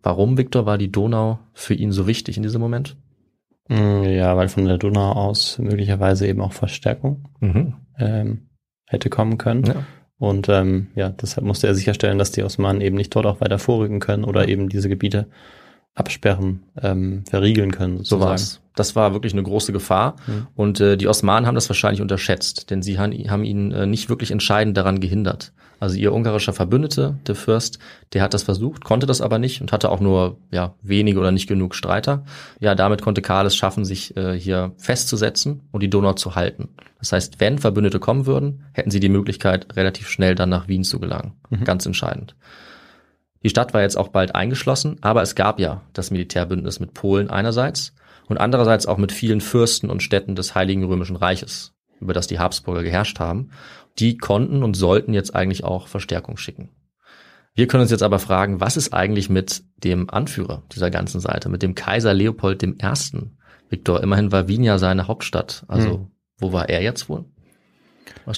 Warum, Viktor, war die Donau für ihn so wichtig in diesem Moment? Mm, Ja, weil von der Donau aus möglicherweise eben auch Verstärkung Mhm. ähm, hätte kommen können. Ja. Und ähm, ja, deshalb musste er sicherstellen, dass die Osmanen eben nicht dort auch weiter vorrücken können oder eben diese Gebiete absperren, ähm, verriegeln können. So Sozusagen. war's. Das war wirklich eine große Gefahr. Mhm. Und äh, die Osmanen haben das wahrscheinlich unterschätzt, denn sie han, haben ihn äh, nicht wirklich entscheidend daran gehindert. Also ihr ungarischer Verbündete, der Fürst, der hat das versucht, konnte das aber nicht und hatte auch nur ja wenige oder nicht genug Streiter. Ja, damit konnte Karl es schaffen, sich äh, hier festzusetzen und die Donau zu halten. Das heißt, wenn Verbündete kommen würden, hätten sie die Möglichkeit, relativ schnell dann nach Wien zu gelangen. Ganz entscheidend. Die Stadt war jetzt auch bald eingeschlossen, aber es gab ja das Militärbündnis mit Polen einerseits und andererseits auch mit vielen Fürsten und Städten des Heiligen Römischen Reiches, über das die Habsburger geherrscht haben. Die konnten und sollten jetzt eigentlich auch Verstärkung schicken. Wir können uns jetzt aber fragen, was ist eigentlich mit dem Anführer dieser ganzen Seite, mit dem Kaiser Leopold I.? Viktor, immerhin war Wien ja seine Hauptstadt. Also, Hm. wo war er jetzt wohl?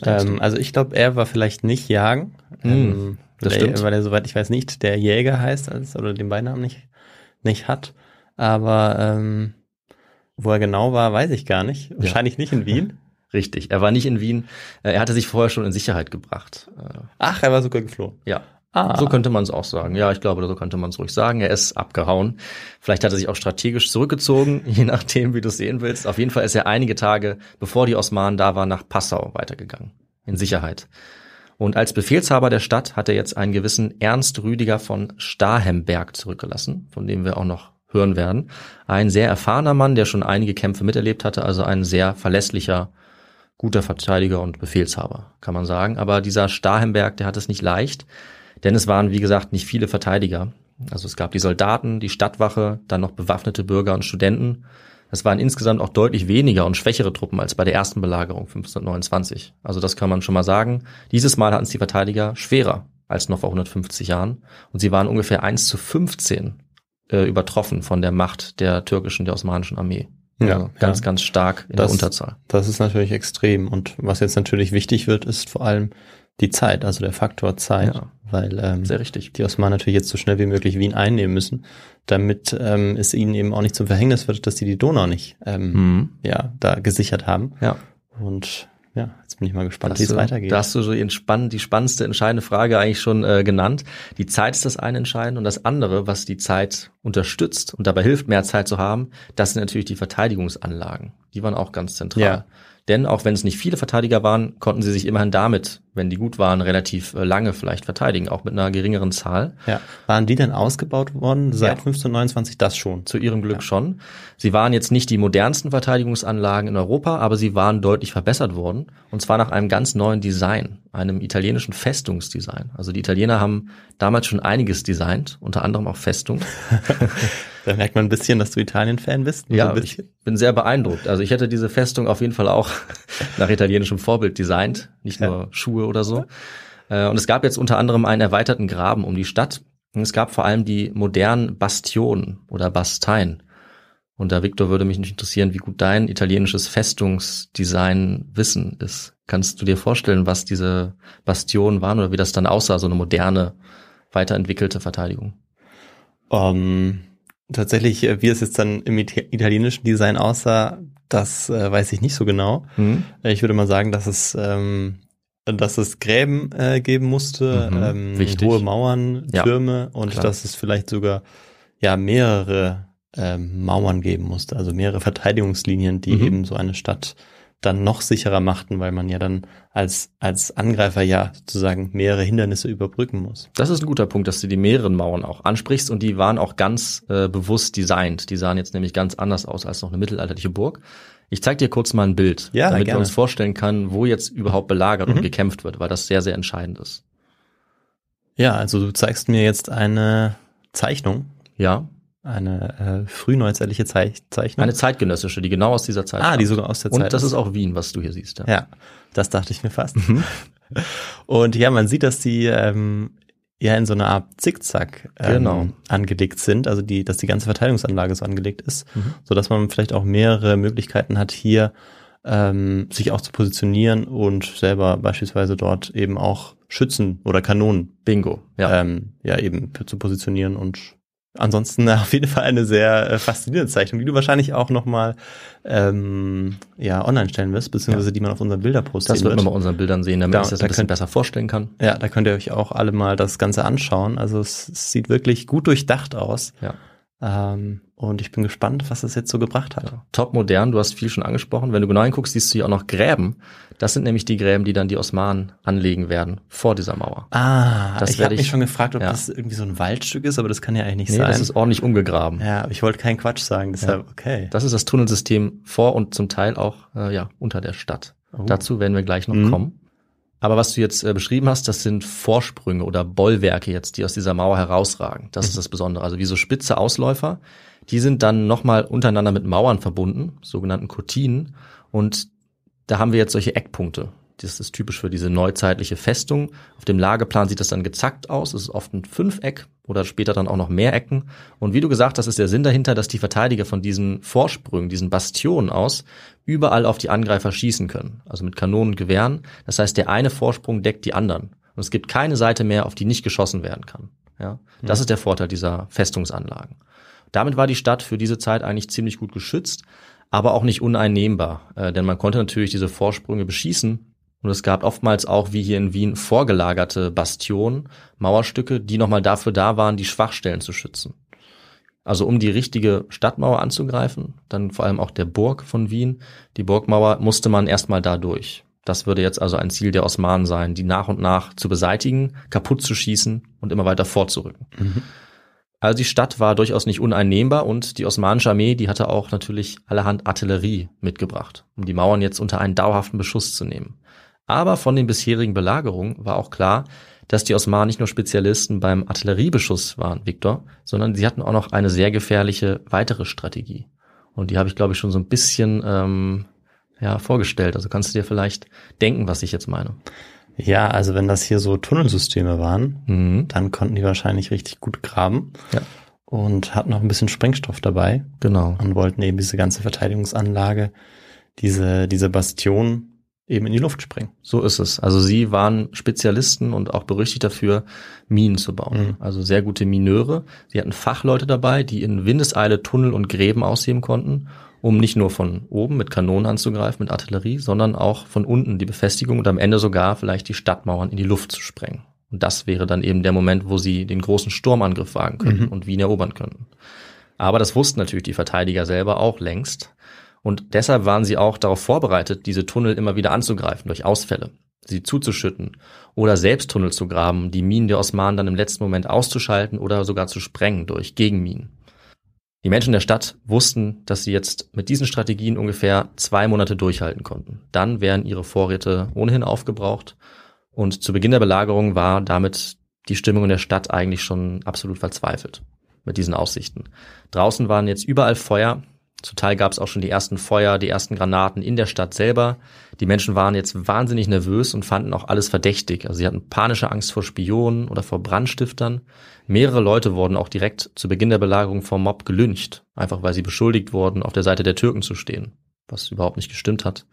Ähm, also ich glaube, er war vielleicht nicht jagen. Hm, ähm, das weil stimmt. Er, weil er, soweit ich weiß, nicht der Jäger heißt als, oder den Beinamen nicht, nicht hat. Aber ähm, wo er genau war, weiß ich gar nicht. Wahrscheinlich nicht in Wien. Richtig, er war nicht in Wien. Äh, Er hatte sich vorher schon in Sicherheit gebracht. Äh, Ach, er war sogar geflohen. Ja. Ah. So könnte man es auch sagen. Ja, ich glaube, so könnte man es ruhig sagen. Er ist abgehauen. Vielleicht hat er sich auch strategisch zurückgezogen, je nachdem, wie du es sehen willst. Auf jeden Fall ist er einige Tage, bevor die Osmanen da waren, nach Passau weitergegangen. In Sicherheit. Und als Befehlshaber der Stadt hat er jetzt einen gewissen Ernst Rüdiger von Starhemberg zurückgelassen, von dem wir auch noch hören werden. Ein sehr erfahrener Mann, der schon einige Kämpfe miterlebt hatte, also ein sehr verlässlicher, guter Verteidiger und Befehlshaber, kann man sagen. Aber dieser Starhemberg, der hat es nicht leicht, denn es waren, wie gesagt, nicht viele Verteidiger. Also es gab die Soldaten, die Stadtwache, dann noch bewaffnete Bürger und Studenten. Es waren insgesamt auch deutlich weniger und schwächere Truppen als bei der ersten Belagerung 1529. Also das kann man schon mal sagen. Dieses Mal hatten es die Verteidiger schwerer als noch vor 150 Jahren. Und sie waren ungefähr 1 zu 15 äh, übertroffen von der Macht der türkischen, der osmanischen Armee. Ja, also ganz, ja. ganz stark in Das- der Unterzahl. Das ist natürlich extrem. Und was jetzt natürlich wichtig wird, ist vor allem die Zeit, also der Faktor Zeit. Ja. Weil ähm, Sehr richtig. die Osmanen natürlich jetzt so schnell wie möglich Wien einnehmen müssen, damit ähm, es ihnen eben auch nicht zum Verhängnis wird, dass sie die Donau nicht ähm, Mhm. ja, da gesichert haben. Ja. Und ja, jetzt bin ich mal gespannt, wie es weitergeht. Da hast du so die, die spannendste, entscheidende Frage eigentlich schon äh, genannt. Die Zeit ist das eine Entscheidende und das andere, was die Zeit unterstützt und dabei hilft, mehr Zeit zu haben, das sind natürlich die Verteidigungsanlagen. Die waren auch ganz zentral. Ja. Denn auch wenn es nicht viele Verteidiger waren, konnten sie sich immerhin damit, wenn die gut waren, relativ äh, lange vielleicht verteidigen, auch mit einer geringeren Zahl. ja. Waren die denn ausgebaut worden seit Ja. 1529? Das schon. Zu ihrem Glück schon. Sie waren jetzt nicht die modernsten Verteidigungsanlagen in Europa, aber sie waren deutlich verbessert worden. Und zwar nach einem ganz neuen Design, einem italienischen Festungsdesign. Also die Italiener haben damals schon einiges designt, unter anderem auch Festungen. Da merkt man ein bisschen, dass du Italien-Fan bist. Ja, ich bin sehr beeindruckt. Also ich hätte diese Festung auf jeden Fall auch nach italienischem Vorbild designt, nicht nur Schuhe oder so. Äh, Und es gab jetzt unter anderem einen erweiterten Graben um die Stadt. Und es gab vor allem die modernen Bastionen oder Basteien. Und da, Victor, würde mich nicht interessieren, wie gut dein italienisches Festungsdesign Wissen ist. Kannst du dir vorstellen, was diese Bastionen waren oder wie das dann aussah, so eine moderne, weiterentwickelte Verteidigung? Ähm, tatsächlich, äh, wie es jetzt dann im Ita- italienischen Design aussah, das äh, weiß ich nicht so genau. Hm? Ich würde mal sagen, dass es, ähm, dass es Gräben äh, geben musste, Mhm, ähm, wichtig. hohe Mauern, Ja, Türme und klar. dass es vielleicht sogar ja mehrere ähm, Mauern geben musste, also mehrere Verteidigungslinien, die Mhm. eben so eine Stadt dann noch sicherer machten, weil man ja dann als als Angreifer ja sozusagen mehrere Hindernisse überbrücken muss. Das ist ein guter Punkt, dass du die mehreren Mauern auch ansprichst und die waren auch ganz äh, bewusst designt. Die sahen jetzt nämlich ganz anders aus als noch eine mittelalterliche Burg. Ich zeig dir kurz mal ein Bild, Ja, damit gerne. wir uns vorstellen können, wo jetzt überhaupt belagert und Mhm. gekämpft wird, weil das sehr, sehr entscheidend ist. Ja, also du zeigst mir jetzt eine Zeichnung, Ja, eine äh, frühneuzeitliche Zeich Zeichnung. eine zeitgenössische, die genau aus dieser Zeit ah, die sogar aus der Zeit. Und das ist auch Wien, was du hier siehst. Ja. Ja, das dachte ich mir fast. Mhm. Und ja, man sieht, dass die ähm, ja in so einer Art Zickzack ähm, Genau. angelegt sind, also die, dass die ganze Verteidigungsanlage so angelegt ist, Mhm. so dass man vielleicht auch mehrere Möglichkeiten hat, hier ähm, sich auch zu positionieren und selber beispielsweise dort eben auch Schützen oder Kanonen Bingo. Ja. ähm, ja eben zu positionieren und ansonsten auf jeden Fall eine sehr äh, faszinierende Zeichnung, die du wahrscheinlich auch nochmal ähm, ja, online stellen wirst, beziehungsweise ja. die man auf unseren Bilderpost Das wird man bei unseren Bildern sehen, damit da, ich das da ein bisschen könnt, besser vorstellen kann. Ja, da könnt ihr euch auch alle mal das Ganze anschauen. Also es, es sieht wirklich gut durchdacht aus. Ja. Ähm, und ich bin gespannt, was es jetzt so gebracht hat. Ja. Top modern, du hast viel schon angesprochen. Wenn du genau hinguckst, siehst du hier auch noch Gräben. Das sind nämlich die Gräben, die dann die Osmanen anlegen werden vor dieser Mauer. Ah, Das ich habe mich ich- schon gefragt, ob ja. das irgendwie so ein Waldstück ist, aber das kann ja eigentlich nicht Nee, sein. das ist ordentlich umgegraben. ja, aber ich wollte keinen Quatsch sagen, deshalb okay. Das ist das Tunnelsystem vor und zum Teil auch äh, ja, unter der Stadt. Oh. Dazu werden wir gleich noch Mhm. kommen. Aber was du jetzt äh, beschrieben hast, das sind Vorsprünge oder Bollwerke jetzt, die aus dieser Mauer herausragen. Das Mhm. ist das Besondere. Also wie so spitze Ausläufer. Die sind dann nochmal untereinander mit Mauern verbunden, sogenannten Kotinen. Und da haben wir jetzt solche Eckpunkte. Das ist typisch für diese neuzeitliche Festung. Auf dem Lageplan sieht das dann gezackt aus. Es ist oft ein Fünfeck oder später dann auch noch mehr Ecken. Und wie du gesagt hast, ist der Sinn dahinter, dass die Verteidiger von diesen Vorsprüngen, diesen Bastionen aus, überall auf die Angreifer schießen können. Also mit Kanonen und Gewehren. Das heißt, der eine Vorsprung deckt die anderen. Und es gibt keine Seite mehr, auf die nicht geschossen werden kann. Ja, das ist der Vorteil dieser Festungsanlagen. Damit war die Stadt für diese Zeit eigentlich ziemlich gut geschützt, aber auch nicht uneinnehmbar, äh, denn man konnte natürlich diese Vorsprünge beschießen und es gab oftmals auch, wie hier in Wien, vorgelagerte Bastionen, Mauerstücke, die nochmal dafür da waren, die Schwachstellen zu schützen. Also um die richtige Stadtmauer anzugreifen, dann vor allem auch der Burg von Wien, die Burgmauer musste man erstmal da durch. Das würde jetzt also ein Ziel der Osmanen sein, die nach und nach zu beseitigen, kaputt zu schießen und immer weiter vorzurücken. Also die Stadt war durchaus nicht uneinnehmbar und die osmanische Armee, die hatte auch natürlich allerhand Artillerie mitgebracht, um die Mauern jetzt unter einen dauerhaften Beschuss zu nehmen. Aber von den bisherigen Belagerungen war auch klar, dass die Osmanen nicht nur Spezialisten beim Artilleriebeschuss waren, Viktor, sondern sie hatten auch noch eine sehr gefährliche weitere Strategie. Und die habe ich, glaube ich, schon so ein bisschen ähm, ja, vorgestellt. Also kannst du dir vielleicht denken, was ich jetzt meine. Ja, also wenn das hier so Tunnelsysteme waren, Mhm. dann konnten die wahrscheinlich richtig gut graben Ja. und hatten noch ein bisschen Sprengstoff dabei Genau. und wollten eben diese ganze Verteidigungsanlage, diese, diese Bastion eben in die Luft sprengen. So ist es. Also sie waren Spezialisten und auch berüchtigt dafür, Minen zu bauen. Mhm. Also sehr gute Mineure. Sie hatten Fachleute dabei, die in Windeseile Tunnel und Gräben ausheben konnten, um nicht nur von oben mit Kanonen anzugreifen, mit Artillerie, sondern auch von unten die Befestigung und am Ende sogar vielleicht die Stadtmauern in die Luft zu sprengen. Und das wäre dann eben der Moment, wo sie den großen Sturmangriff wagen könnten und Wien erobern könnten. Aber das wussten natürlich die Verteidiger selber auch längst. Und deshalb waren sie auch darauf vorbereitet, diese Tunnel immer wieder anzugreifen durch Ausfälle, sie zuzuschütten oder selbst Tunnel zu graben, die Minen der Osmanen dann im letzten Moment auszuschalten oder sogar zu sprengen durch Gegenminen. Die Menschen der Stadt wussten, dass sie jetzt mit diesen Strategien ungefähr zwei Monate durchhalten konnten. Dann wären ihre Vorräte ohnehin aufgebraucht und zu Beginn der Belagerung war damit die Stimmung in der Stadt eigentlich schon absolut verzweifelt mit diesen Aussichten. Draußen waren jetzt überall Feuer. Zum Teil gab es auch schon die ersten Feuer, die ersten Granaten in der Stadt selber. Die Menschen waren jetzt wahnsinnig nervös und fanden auch alles verdächtig. Also sie hatten panische Angst vor Spionen oder vor Brandstiftern. Mehrere Leute wurden auch direkt zu Beginn der Belagerung vom Mob gelyncht, einfach weil sie beschuldigt wurden, auf der Seite der Türken zu stehen, was überhaupt nicht gestimmt hat.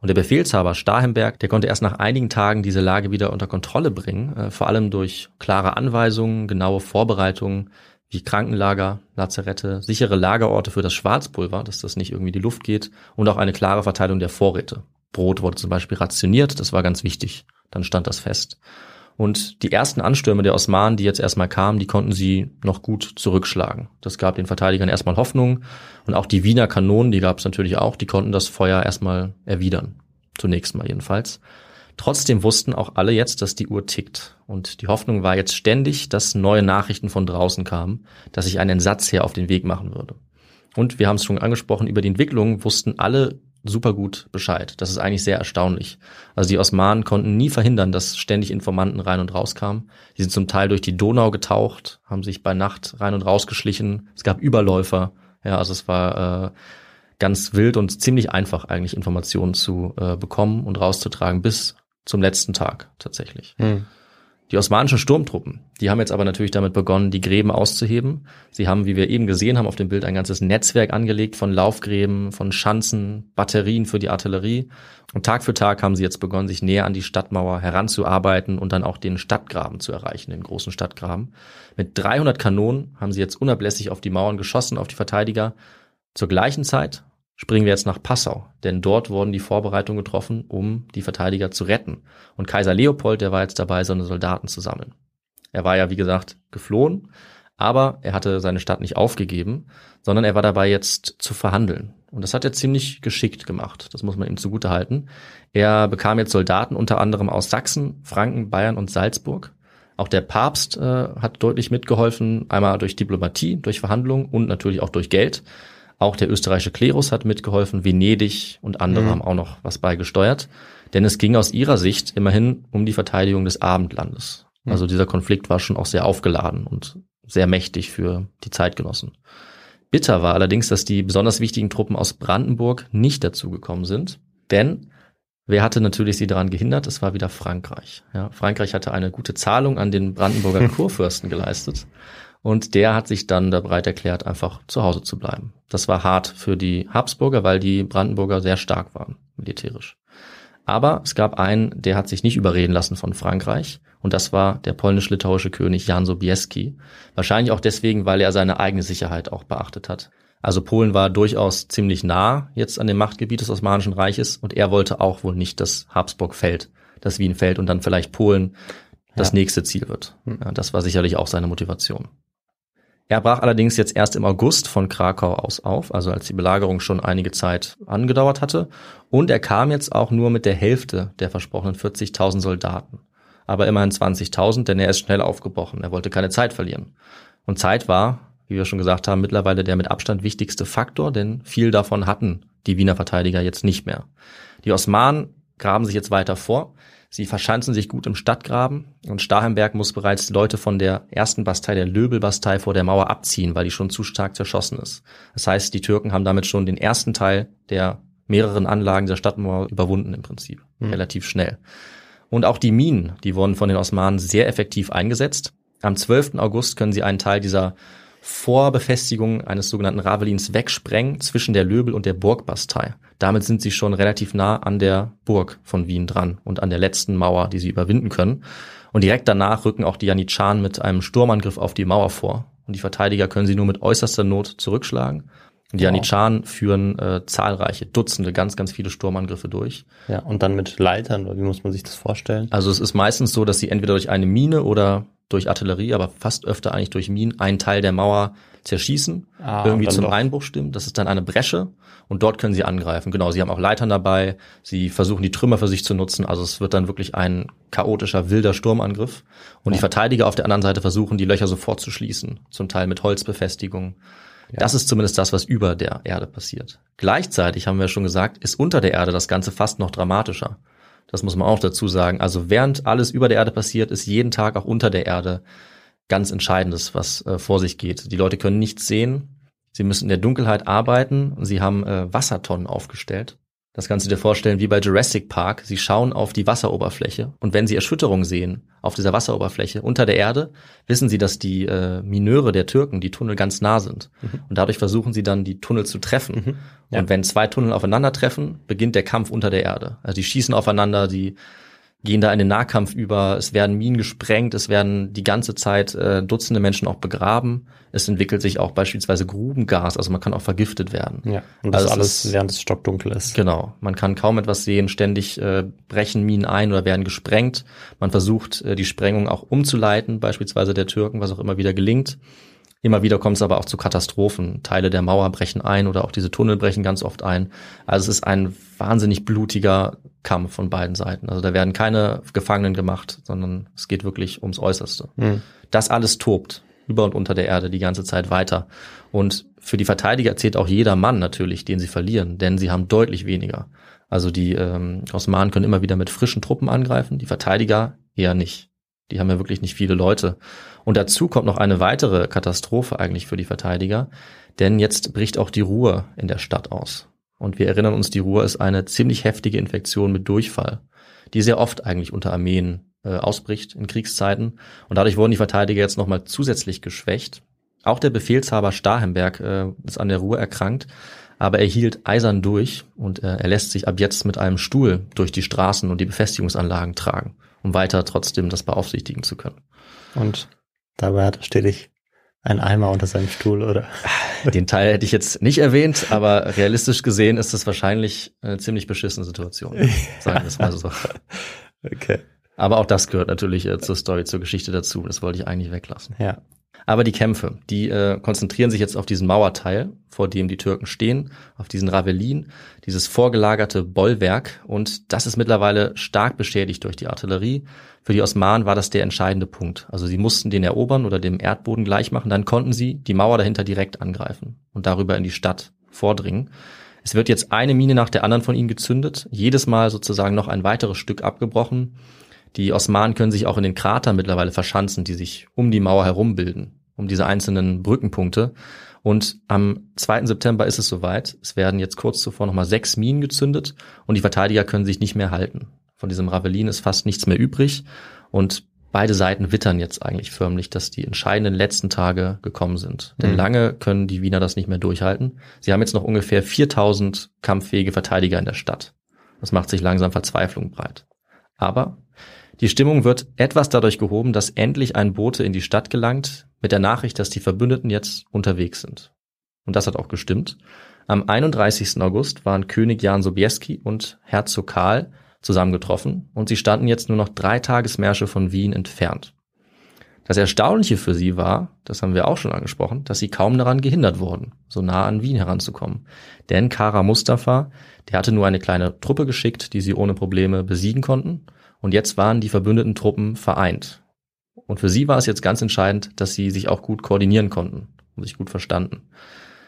Und der Befehlshaber Starhemberg, der konnte erst nach einigen Tagen diese Lage wieder unter Kontrolle bringen, äh, vor allem durch klare Anweisungen, genaue Vorbereitungen, wie Krankenlager, Lazarette, sichere Lagerorte für das Schwarzpulver, dass das nicht irgendwie in die Luft geht und auch eine klare Verteilung der Vorräte. Brot wurde zum Beispiel rationiert, das war ganz wichtig. Dann stand das fest. Und die ersten Anstürme der Osmanen, die jetzt erstmal kamen, die konnten sie noch gut zurückschlagen. Das gab den Verteidigern erstmal Hoffnung. Und auch die Wiener Kanonen, die gab es natürlich auch, die konnten das Feuer erstmal erwidern. Zunächst mal jedenfalls. Trotzdem wussten auch alle jetzt, dass die Uhr tickt. Und die Hoffnung war jetzt ständig, dass neue Nachrichten von draußen kamen, dass sich ein Entsatzheer auf den Weg machen würde. Und wir haben es schon angesprochen, über die Entwicklung wussten alle super gut Bescheid. Das ist eigentlich sehr erstaunlich. Also die Osmanen konnten nie verhindern, dass ständig Informanten rein und raus kamen. Die sind zum Teil durch die Donau getaucht, haben sich bei Nacht rein und raus geschlichen. Es gab Überläufer. Ja, also es war äh, ganz wild und ziemlich einfach eigentlich Informationen zu äh, bekommen und rauszutragen bis zum letzten Tag tatsächlich. Hm. Die osmanischen Sturmtruppen, die haben jetzt aber natürlich damit begonnen, die Gräben auszuheben. Sie haben, wie wir eben gesehen haben auf dem Bild, ein ganzes Netzwerk angelegt von Laufgräben, von Schanzen, Batterien für die Artillerie. Und Tag für Tag haben sie jetzt begonnen, sich näher an die Stadtmauer heranzuarbeiten und dann auch den Stadtgraben zu erreichen, den großen Stadtgraben. Mit 300 Kanonen haben sie jetzt unablässig auf die Mauern geschossen, auf die Verteidiger. Zur gleichen Zeit springen wir jetzt nach Passau, denn dort wurden die Vorbereitungen getroffen, um die Verteidiger zu retten. Und Kaiser Leopold, der war jetzt dabei, seine Soldaten zu sammeln. Er war ja, wie gesagt, geflohen, aber er hatte seine Stadt nicht aufgegeben, sondern er war dabei jetzt zu verhandeln. Und das hat er ziemlich geschickt gemacht, das muss man ihm zugute halten. Er bekam jetzt Soldaten unter anderem aus Sachsen, Franken, Bayern und Salzburg. Auch der Papst äh, hat deutlich mitgeholfen, einmal durch Diplomatie, durch Verhandlungen und natürlich auch durch Geld. Auch der österreichische Klerus hat mitgeholfen, Venedig und andere mhm. haben auch noch was beigesteuert. Denn es ging aus ihrer Sicht immerhin um die Verteidigung des Abendlandes. Mhm. Also dieser Konflikt war schon auch sehr aufgeladen und sehr mächtig für die Zeitgenossen. Bitter war allerdings, dass die besonders wichtigen Truppen aus Brandenburg nicht dazugekommen sind, denn wer hatte natürlich sie daran gehindert? Es war wieder Frankreich. Ja, Frankreich hatte eine gute Zahlung an den Brandenburger Kurfürsten geleistet und der hat sich dann da bereit erklärt, einfach zu Hause zu bleiben. Das war hart für die Habsburger, weil die Brandenburger sehr stark waren, militärisch. Aber es gab einen, der hat sich nicht überreden lassen von Frankreich. Und das war der polnisch-litauische König Jan Sobieski. Wahrscheinlich auch deswegen, weil er seine eigene Sicherheit auch beachtet hat. Also Polen war durchaus ziemlich nah jetzt an dem Machtgebiet des Osmanischen Reiches und er wollte auch wohl nicht, dass Habsburg fällt, dass Wien fällt und dann vielleicht Polen das ja. nächste Ziel wird. Hm. Ja, das war sicherlich auch seine Motivation. Er brach allerdings jetzt erst im August von Krakau aus auf, also als die Belagerung schon einige Zeit angedauert hatte. Und er kam jetzt auch nur mit der Hälfte der versprochenen 40.000 Soldaten. Aber immerhin 20.000, denn er ist schnell aufgebrochen. Er wollte keine Zeit verlieren. Und Zeit war, wie wir schon gesagt haben, mittlerweile der mit Abstand wichtigste Faktor, denn viel davon hatten die Wiener Verteidiger jetzt nicht mehr. Die Osmanen graben sich jetzt weiter vor. Sie verschanzen sich gut im Stadtgraben und Starhemberg muss bereits Leute von der ersten Bastei, der Löbelbastei, vor der Mauer abziehen, weil die schon zu stark zerschossen ist. Das heißt, die Türken haben damit schon den ersten Teil der mehreren Anlagen der Stadtmauer überwunden im Prinzip. Mhm. Relativ schnell. Und auch die Minen, die wurden von den Osmanen sehr effektiv eingesetzt. Am 12. August können sie einen Teil dieser Vorbefestigung eines sogenannten Ravelins wegsprengen zwischen der Löbel und der Burgbastei. Damit sind sie schon relativ nah an der Burg von Wien dran und an der letzten Mauer, die sie überwinden können. Und direkt danach rücken auch die Janitscharen mit einem Sturmangriff auf die Mauer vor. Und die Verteidiger können sie nur mit äußerster Not zurückschlagen. Und die wow. Janitscharen führen äh, zahlreiche, Dutzende, ganz, ganz viele Sturmangriffe durch. Ja, und dann mit Leitern, oder wie muss man sich das vorstellen? Also es ist meistens so, dass sie entweder durch eine Mine oder durch Artillerie, aber fast öfter eigentlich durch Minen einen Teil der Mauer zerschießen, ah, irgendwie zum doch. Einbruch stimmen. Das ist dann eine Bresche und dort können sie angreifen. Genau, sie haben auch Leitern dabei, sie versuchen die Trümmer für sich zu nutzen. Also es wird dann wirklich ein chaotischer, wilder Sturmangriff. Und ja. die Verteidiger auf der anderen Seite versuchen, die Löcher sofort zu schließen, zum Teil mit Holzbefestigung. Ja. Das ist zumindest das, was über der Erde passiert. Gleichzeitig haben wir schon gesagt, ist unter der Erde das Ganze fast noch dramatischer. Das muss man auch dazu sagen. Also während alles über der Erde passiert, ist jeden Tag auch unter der Erde ganz Entscheidendes, was äh, vor sich geht. Die Leute können nichts sehen. Sie müssen in der Dunkelheit arbeiten sie haben äh, Wassertonnen aufgestellt. Das kannst du dir vorstellen wie bei Jurassic Park. Sie schauen auf die Wasseroberfläche und wenn sie Erschütterung sehen auf dieser Wasseroberfläche unter der Erde, wissen sie, dass die äh, Mineure der Türken die Tunnel ganz nah sind. Mhm. Und dadurch versuchen sie dann, die Tunnel zu treffen. Mhm. Ja. Und wenn zwei Tunnel aufeinandertreffen, beginnt der Kampf unter der Erde. Also die schießen aufeinander, die gehen da in den Nahkampf über, es werden Minen gesprengt, es werden die ganze Zeit äh, Dutzende Menschen auch begraben. Es entwickelt sich auch beispielsweise Grubengas, also man kann auch vergiftet werden. Ja, und das also alles ist, während es stockdunkel ist. Genau, man kann kaum etwas sehen, ständig äh, brechen Minen ein oder werden gesprengt. Man versucht äh, die Sprengung auch umzuleiten, beispielsweise der Türken, was auch immer wieder gelingt. Immer wieder kommt es aber auch zu Katastrophen. Teile der Mauer brechen ein oder auch diese Tunnel brechen ganz oft ein. Also es ist ein wahnsinnig blutiger Kampf von beiden Seiten. Also da werden keine Gefangenen gemacht, sondern es geht wirklich ums Äußerste. Mhm. Das alles tobt über und unter der Erde die ganze Zeit weiter. Und für die Verteidiger zählt auch jeder Mann natürlich, den sie verlieren, denn sie haben deutlich weniger. Also die ähm, Osmanen können immer wieder mit frischen Truppen angreifen, die Verteidiger eher nicht. Die haben ja wirklich nicht viele Leute. Und dazu kommt noch eine weitere Katastrophe eigentlich für die Verteidiger, denn jetzt bricht auch die Ruhe in der Stadt aus. Und wir erinnern uns, die Ruhr ist eine ziemlich heftige Infektion mit Durchfall, die sehr oft eigentlich unter Armeen äh, ausbricht in Kriegszeiten. Und dadurch wurden die Verteidiger jetzt nochmal zusätzlich geschwächt. Auch der Befehlshaber Starhemberg äh, ist an der Ruhe erkrankt, aber er hielt eisern durch und äh, er lässt sich ab jetzt mit einem Stuhl durch die Straßen und die Befestigungsanlagen tragen, um weiter trotzdem das beaufsichtigen zu können. Und dabei hat er ständig ein Eimer unter seinem Stuhl, oder? Den Teil hätte ich jetzt nicht erwähnt, aber realistisch gesehen ist das wahrscheinlich eine ziemlich beschissene Situation. Sagen wir es mal so. Okay. Aber auch das gehört natürlich äh, zur Story, zur Geschichte dazu. Das wollte ich eigentlich weglassen. Ja. Aber die Kämpfe, die äh, konzentrieren sich jetzt auf diesen Mauerteil, vor dem die Türken stehen, auf diesen Ravelin, dieses vorgelagerte Bollwerk. Und das ist mittlerweile stark beschädigt durch die Artillerie. Für die Osmanen war das der entscheidende Punkt. Also sie mussten den erobern oder dem Erdboden gleich machen. Dann konnten sie die Mauer dahinter direkt angreifen und darüber in die Stadt vordringen. Es wird jetzt eine Mine nach der anderen von ihnen gezündet, jedes Mal sozusagen noch ein weiteres Stück abgebrochen. Die Osmanen können sich auch in den Kratern mittlerweile verschanzen, die sich um die Mauer herum bilden um diese einzelnen Brückenpunkte. Und am 2. September ist es soweit. Es werden jetzt kurz zuvor nochmal sechs Minen gezündet und die Verteidiger können sich nicht mehr halten. Von diesem Ravelin ist fast nichts mehr übrig und beide Seiten wittern jetzt eigentlich förmlich, dass die entscheidenden letzten Tage gekommen sind. Denn mhm. lange können die Wiener das nicht mehr durchhalten. Sie haben jetzt noch ungefähr 4000 kampffähige Verteidiger in der Stadt. Das macht sich langsam Verzweiflung breit. Aber die Stimmung wird etwas dadurch gehoben, dass endlich ein Bote in die Stadt gelangt, mit der Nachricht, dass die Verbündeten jetzt unterwegs sind. Und das hat auch gestimmt. Am 31. August waren König Jan Sobieski und Herzog Karl zusammengetroffen und sie standen jetzt nur noch drei Tagesmärsche von Wien entfernt. Das Erstaunliche für sie war, das haben wir auch schon angesprochen, dass sie kaum daran gehindert wurden, so nah an Wien heranzukommen. Denn Kara Mustafa, der hatte nur eine kleine Truppe geschickt, die sie ohne Probleme besiegen konnten und jetzt waren die verbündeten Truppen vereint. Und für sie war es jetzt ganz entscheidend, dass sie sich auch gut koordinieren konnten und sich gut verstanden.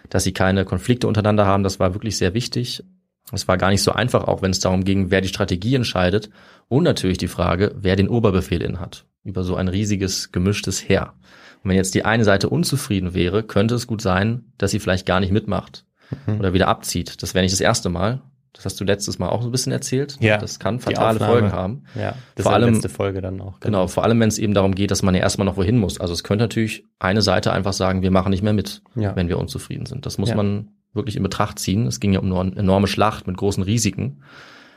Dass sie keine Konflikte untereinander haben, das war wirklich sehr wichtig. Es war gar nicht so einfach, auch wenn es darum ging, wer die Strategie entscheidet. Und natürlich die Frage, wer den Oberbefehl innehat. Über so ein riesiges, gemischtes Heer. Und wenn jetzt die eine Seite unzufrieden wäre, könnte es gut sein, dass sie vielleicht gar nicht mitmacht mhm. oder wieder abzieht. Das wäre nicht das erste Mal. Das hast du letztes Mal auch so ein bisschen erzählt. Ja. Das kann fatale Folgen haben. Ja. Das vor allem, letzte Folge dann auch. Genau. genau, vor allem wenn es eben darum geht, dass man ja erstmal noch wohin muss. Also es könnte natürlich eine Seite einfach sagen, wir machen nicht mehr mit, ja. wenn wir unzufrieden sind. Das muss ja. man wirklich in Betracht ziehen. Es ging ja um eine enorme Schlacht mit großen Risiken.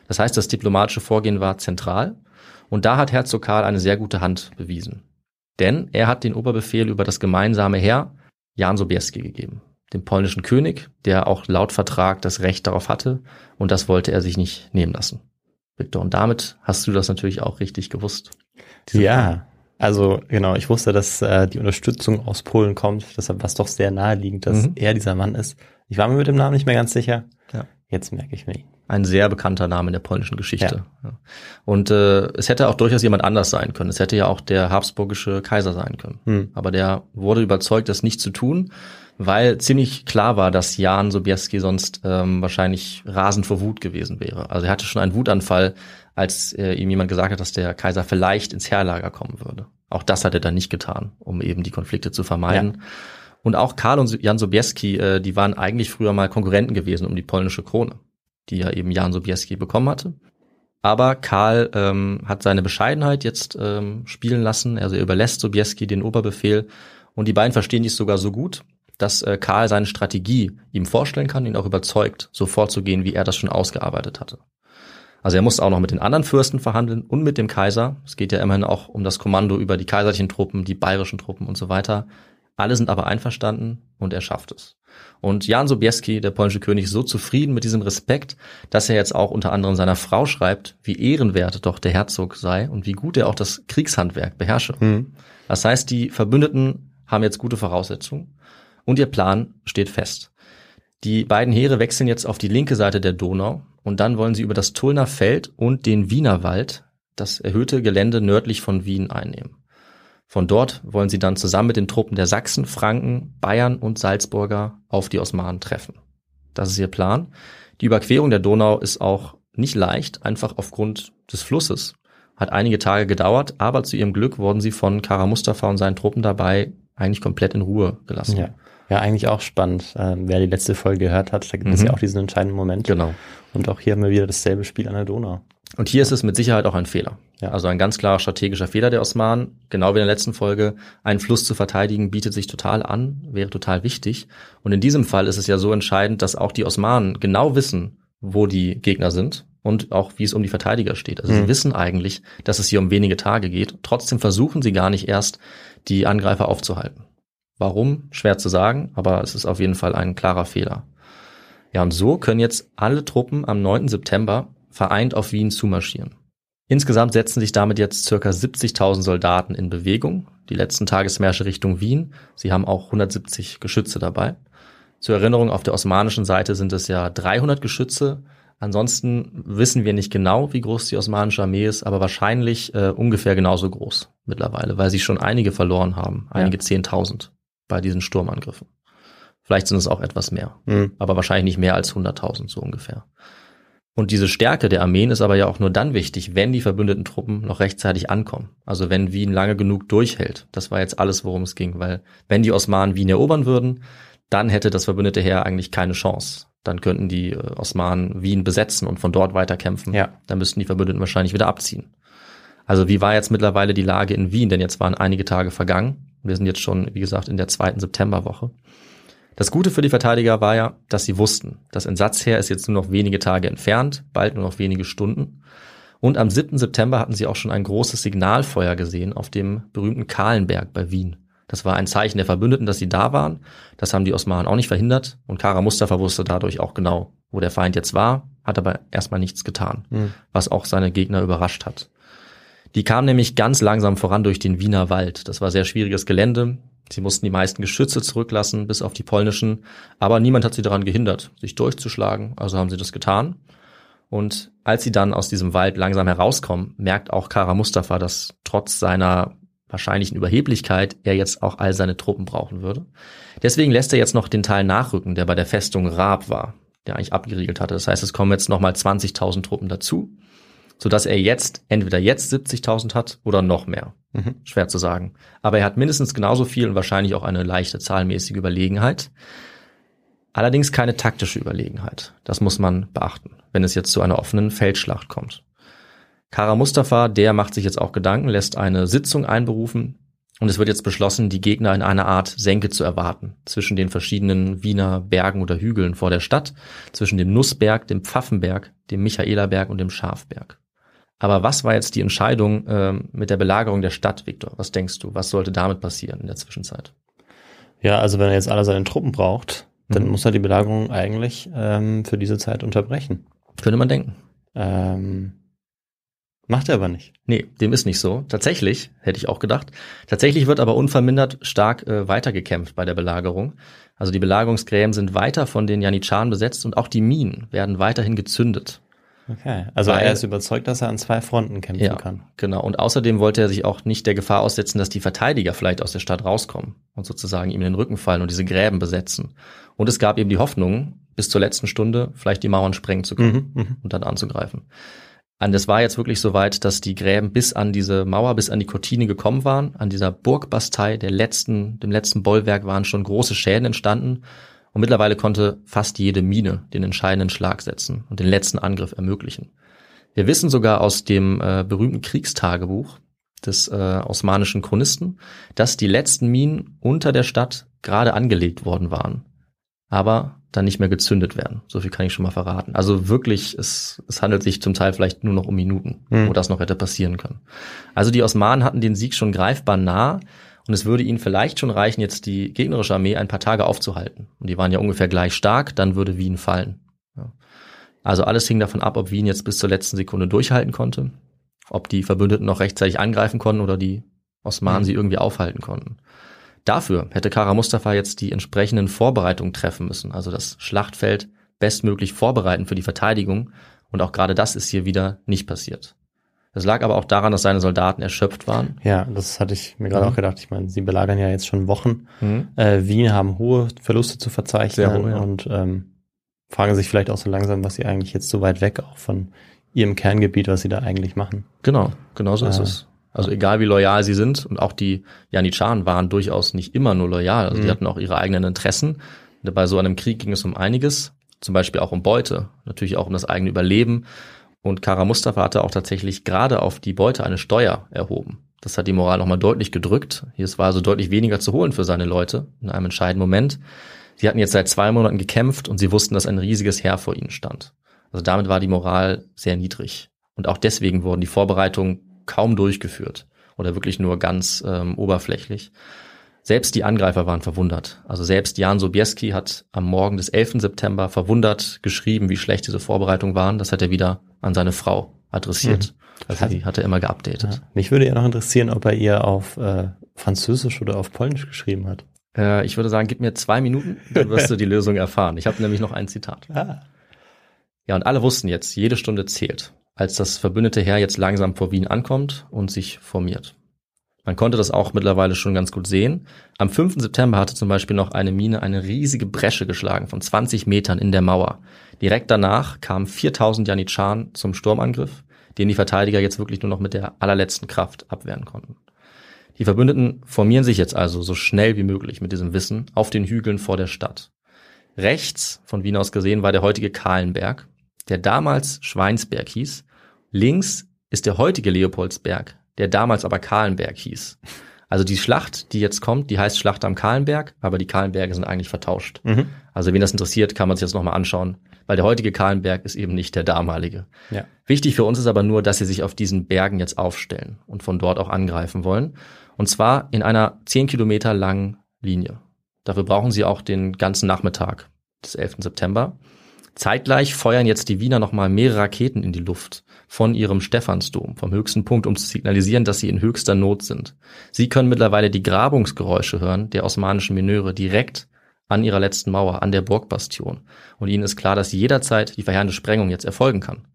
Das heißt, das diplomatische Vorgehen war zentral. Und da hat Herzog Karl eine sehr gute Hand bewiesen. Denn er hat den Oberbefehl über das gemeinsame Heer Jan Sobieski gegeben dem polnischen König, der auch laut Vertrag das Recht darauf hatte und das wollte er sich nicht nehmen lassen. Victor, und damit hast du das natürlich auch richtig gewusst. Ja, Frage. also genau, ich wusste, dass äh, die Unterstützung aus Polen kommt, deshalb war es doch sehr naheliegend, dass mhm. er dieser Mann ist. Ich war mir mit dem Namen nicht mehr ganz sicher. Ja. Jetzt merke ich mir ihn. Ein sehr bekannter Name in der polnischen Geschichte. Ja. Ja. Und äh, es hätte auch durchaus jemand anders sein können. Es hätte ja auch der habsburgische Kaiser sein können. Hm. Aber der wurde überzeugt, das nicht zu tun weil ziemlich klar war, dass Jan Sobieski sonst ähm, wahrscheinlich rasend vor Wut gewesen wäre. Also er hatte schon einen Wutanfall, als äh, ihm jemand gesagt hat, dass der Kaiser vielleicht ins Heerlager kommen würde. Auch das hat er dann nicht getan, um eben die Konflikte zu vermeiden. Ja. Und auch Karl und Jan Sobieski, äh, die waren eigentlich früher mal Konkurrenten gewesen um die polnische Krone, die ja eben Jan Sobieski bekommen hatte. Aber Karl ähm, hat seine Bescheidenheit jetzt ähm, spielen lassen. Also er überlässt Sobieski den Oberbefehl. Und die beiden verstehen dies sogar so gut, dass äh, Karl seine Strategie ihm vorstellen kann, ihn auch überzeugt, so vorzugehen, wie er das schon ausgearbeitet hatte. Also er muss auch noch mit den anderen Fürsten verhandeln und mit dem Kaiser. Es geht ja immerhin auch um das Kommando über die kaiserlichen Truppen, die bayerischen Truppen und so weiter. Alle sind aber einverstanden und er schafft es. Und Jan Sobieski, der polnische König, ist so zufrieden mit diesem Respekt, dass er jetzt auch unter anderem seiner Frau schreibt, wie ehrenwert doch der Herzog sei und wie gut er auch das Kriegshandwerk beherrsche. Mhm. Das heißt, die Verbündeten haben jetzt gute Voraussetzungen und ihr Plan steht fest. Die beiden Heere wechseln jetzt auf die linke Seite der Donau und dann wollen sie über das Tullner Feld und den Wienerwald das erhöhte Gelände nördlich von Wien einnehmen. Von dort wollen sie dann zusammen mit den Truppen der Sachsen, Franken, Bayern und Salzburger auf die Osmanen treffen. Das ist ihr Plan. Die Überquerung der Donau ist auch nicht leicht, einfach aufgrund des Flusses. Hat einige Tage gedauert, aber zu ihrem Glück wurden sie von Kara Mustafa und seinen Truppen dabei eigentlich komplett in Ruhe gelassen. Ja. Ja, eigentlich auch spannend. Ähm, wer die letzte Folge gehört hat, da gibt es mhm. ja auch diesen entscheidenden Moment. Genau. Und auch hier haben wir wieder dasselbe Spiel an der Donau. Und hier ist es mit Sicherheit auch ein Fehler. Ja. Also ein ganz klarer strategischer Fehler der Osmanen. Genau wie in der letzten Folge, einen Fluss zu verteidigen bietet sich total an, wäre total wichtig. Und in diesem Fall ist es ja so entscheidend, dass auch die Osmanen genau wissen, wo die Gegner sind und auch wie es um die Verteidiger steht. Also Mhm. sie wissen eigentlich, dass es hier um wenige Tage geht. Trotzdem versuchen sie gar nicht erst, die Angreifer aufzuhalten. Warum? Schwer zu sagen, aber es ist auf jeden Fall ein klarer Fehler. Ja, und so können jetzt alle Truppen am 9. September vereint auf Wien zumarschieren. Insgesamt setzen sich damit jetzt circa 70.000 Soldaten in Bewegung. Die letzten Tagesmärsche Richtung Wien. Sie haben auch 170 Geschütze dabei. Zur Erinnerung, auf der osmanischen Seite sind es ja 300 Geschütze. Ansonsten wissen wir nicht genau, wie groß die osmanische Armee ist, aber wahrscheinlich äh, ungefähr genauso groß mittlerweile, weil sie schon einige verloren haben, einige 10.000 bei diesen Sturmangriffen. Vielleicht sind es auch etwas mehr, Mhm. aber wahrscheinlich nicht mehr als 100.000 so ungefähr. Und diese Stärke der Armeen ist aber ja auch nur dann wichtig, wenn die verbündeten Truppen noch rechtzeitig ankommen. Also wenn Wien lange genug durchhält. Das war jetzt alles, worum es ging, weil wenn die Osmanen Wien erobern würden, dann hätte das verbündete Heer eigentlich keine Chance. Dann könnten die äh, Osmanen Wien besetzen und von dort weiterkämpfen. Ja. Dann müssten die Verbündeten wahrscheinlich wieder abziehen. Also wie war jetzt mittlerweile die Lage in Wien? Denn jetzt waren einige Tage vergangen. Wir sind jetzt schon, wie gesagt, in der zweiten Septemberwoche. Das Gute für die Verteidiger war ja, dass sie wussten, das Entsatzheer ist jetzt nur noch wenige Tage entfernt, bald nur noch wenige Stunden. Und am 7. September hatten sie auch schon ein großes Signalfeuer gesehen auf dem berühmten Kahlenberg bei Wien. Das war ein Zeichen der Verbündeten, dass sie da waren. Das haben die Osmanen auch nicht verhindert. Und Kara Mustafa wusste dadurch auch genau, wo der Feind jetzt war, hat aber erstmal nichts getan, Mhm. was auch seine Gegner überrascht hat. Die kamen nämlich ganz langsam voran durch den Wiener Wald. Das war sehr schwieriges Gelände. Sie mussten die meisten Geschütze zurücklassen, bis auf die polnischen. Aber niemand hat sie daran gehindert, sich durchzuschlagen. Also haben sie das getan. Und als sie dann aus diesem Wald langsam herauskommen, merkt auch Kara Mustafa, dass trotz seiner wahrscheinlichen Überheblichkeit er jetzt auch all seine Truppen brauchen würde. Deswegen lässt er jetzt noch den Teil nachrücken, der bei der Festung Raab war, der eigentlich abgeriegelt hatte. Das heißt, es kommen jetzt nochmal 20.000 Truppen dazu, sodass er jetzt entweder jetzt 70.000 hat oder noch mehr. Mhm. Schwer zu sagen. Aber er hat mindestens genauso viel und wahrscheinlich auch eine leichte zahlmäßige Überlegenheit. Allerdings keine taktische Überlegenheit. Das muss man beachten, wenn es jetzt zu einer offenen Feldschlacht kommt. Kara Mustafa, der macht sich jetzt auch Gedanken, lässt eine Sitzung einberufen und es wird jetzt beschlossen, die Gegner in einer Art Senke zu erwarten, zwischen den verschiedenen Wiener Bergen oder Hügeln vor der Stadt, zwischen dem Nussberg, dem Pfaffenberg, dem Michaelerberg und dem Schafberg. Aber was war jetzt die Entscheidung ähm, mit der Belagerung der Stadt, Viktor? Was denkst du? Was sollte damit passieren in der Zwischenzeit? Ja, also wenn er jetzt alle seine Truppen braucht, dann Mhm. muss er die Belagerung eigentlich ähm, für diese Zeit unterbrechen. Könnte man denken. Ähm, macht er aber nicht. Nee, dem ist nicht so. Tatsächlich, hätte ich auch gedacht. Tatsächlich wird aber unvermindert stark äh, weitergekämpft bei der Belagerung. Also die Belagerungsgräben sind weiter von den Janitscharen besetzt und auch die Minen werden weiterhin gezündet. Okay. Also Weil- er ist überzeugt, dass er an zwei Fronten kämpfen Ja, kann. genau. Und außerdem wollte er sich auch nicht der Gefahr aussetzen, dass die Verteidiger vielleicht aus der Stadt rauskommen und sozusagen ihm in den Rücken fallen und diese Gräben besetzen. Und es gab eben die Hoffnung, bis zur letzten Stunde vielleicht die Mauern sprengen zu können Mhm, mhm. und dann anzugreifen. Und es war jetzt wirklich so weit, dass die Gräben bis an diese Mauer, bis an die Cortine gekommen waren. An dieser Burgbastei, der letzten, dem letzten Bollwerk waren schon große Schäden entstanden. Und mittlerweile konnte fast jede Mine den entscheidenden Schlag setzen und den letzten Angriff ermöglichen. Wir wissen sogar aus dem äh, berühmten Kriegstagebuch des äh, osmanischen Chronisten, dass die letzten Minen unter der Stadt gerade angelegt worden waren, aber dann nicht mehr gezündet werden. So viel kann ich schon mal verraten. Also wirklich, es, es handelt sich zum Teil vielleicht nur noch um Minuten, Hm. wo das noch hätte passieren können. Also die Osmanen hatten den Sieg schon greifbar nah und es würde ihnen vielleicht schon reichen, jetzt die gegnerische Armee ein paar Tage aufzuhalten. Und die waren ja ungefähr gleich stark, dann würde Wien fallen. Ja. Also alles hing davon ab, ob Wien jetzt bis zur letzten Sekunde durchhalten konnte, ob die Verbündeten noch rechtzeitig angreifen konnten oder die Osmanen Mhm. sie irgendwie aufhalten konnten. Dafür hätte Kara Mustafa jetzt die entsprechenden Vorbereitungen treffen müssen, also das Schlachtfeld bestmöglich vorbereiten für die Verteidigung. Und auch gerade das ist hier wieder nicht passiert. Es lag aber auch daran, dass seine Soldaten erschöpft waren. Ja, das hatte ich mir gerade Mhm. auch gedacht. Ich meine, sie belagern ja jetzt schon Wochen. Äh, Wien haben hohe Verluste zu verzeichnen hohe, ja. und ähm, fragen sich vielleicht auch so langsam, was sie eigentlich jetzt so weit weg auch von ihrem Kerngebiet, was sie da eigentlich machen. Genau, genau so ist Ah. es. Also egal wie loyal sie sind und auch die Janitscharen waren durchaus nicht immer nur loyal. Also die Mhm. hatten auch ihre eigenen Interessen. Bei so einem Krieg ging es um einiges, zum Beispiel auch um Beute, natürlich auch um das eigene Überleben. Und Kara Mustafa hatte auch tatsächlich gerade auf die Beute eine Steuer erhoben. Das hat die Moral nochmal deutlich gedrückt. Hier war also deutlich weniger zu holen für seine Leute in einem entscheidenden Moment. Sie hatten jetzt seit zwei Monaten gekämpft und sie wussten, dass ein riesiges Heer vor ihnen stand. Also damit war die Moral sehr niedrig. Und auch deswegen wurden die Vorbereitungen kaum durchgeführt oder wirklich nur ganz ähm, oberflächlich. Selbst die Angreifer waren verwundert. Also selbst Jan Sobieski hat am Morgen des 11. September verwundert geschrieben, wie schlecht diese Vorbereitungen waren. Das hat er wieder an seine Frau adressiert. Mhm. Also die hat er immer geupdatet. Ja. Mich würde ja noch interessieren, ob er ihr auf äh, Französisch oder auf Polnisch geschrieben hat. Äh, ich würde sagen, gib mir zwei Minuten, dann wirst du die Lösung erfahren. Ich habe nämlich noch ein Zitat. Ah. Ja, und alle wussten jetzt, jede Stunde zählt, als das verbündete Heer jetzt langsam vor Wien ankommt und sich formiert. Man konnte das auch mittlerweile schon ganz gut sehen. Am 5. September hatte zum Beispiel noch eine Mine eine riesige Bresche geschlagen von 20 Metern in der Mauer. Direkt danach kamen 4000 Janitscharen zum Sturmangriff, den die Verteidiger jetzt wirklich nur noch mit der allerletzten Kraft abwehren konnten. Die Verbündeten formieren sich jetzt also so schnell wie möglich mit diesem Wissen auf den Hügeln vor der Stadt. Rechts von Wien aus gesehen war der heutige Kahlenberg, der damals Schweinsberg hieß. Links ist der heutige Leopoldsberg, der damals aber Kahlenberg hieß. Also die Schlacht, die jetzt kommt, die heißt Schlacht am Kahlenberg, aber die Kahlenberge sind eigentlich vertauscht. Mhm. Also wen das interessiert, kann man sich das nochmal anschauen, weil der heutige Kahlenberg ist eben nicht der damalige. Ja. Wichtig für uns ist aber nur, dass sie sich auf diesen Bergen jetzt aufstellen und von dort auch angreifen wollen. Und zwar in einer zehn Kilometer langen Linie. Dafür brauchen sie auch den ganzen Nachmittag des 11. September. Zeitgleich feuern jetzt die Wiener nochmal mehrere Raketen in die Luft von ihrem Stephansdom, vom höchsten Punkt, um zu signalisieren, dass sie in höchster Not sind. Sie können mittlerweile die Grabungsgeräusche hören der osmanischen Mineure direkt an ihrer letzten Mauer, an der Burgbastion. Und ihnen ist klar, dass jederzeit die verheerende Sprengung jetzt erfolgen kann.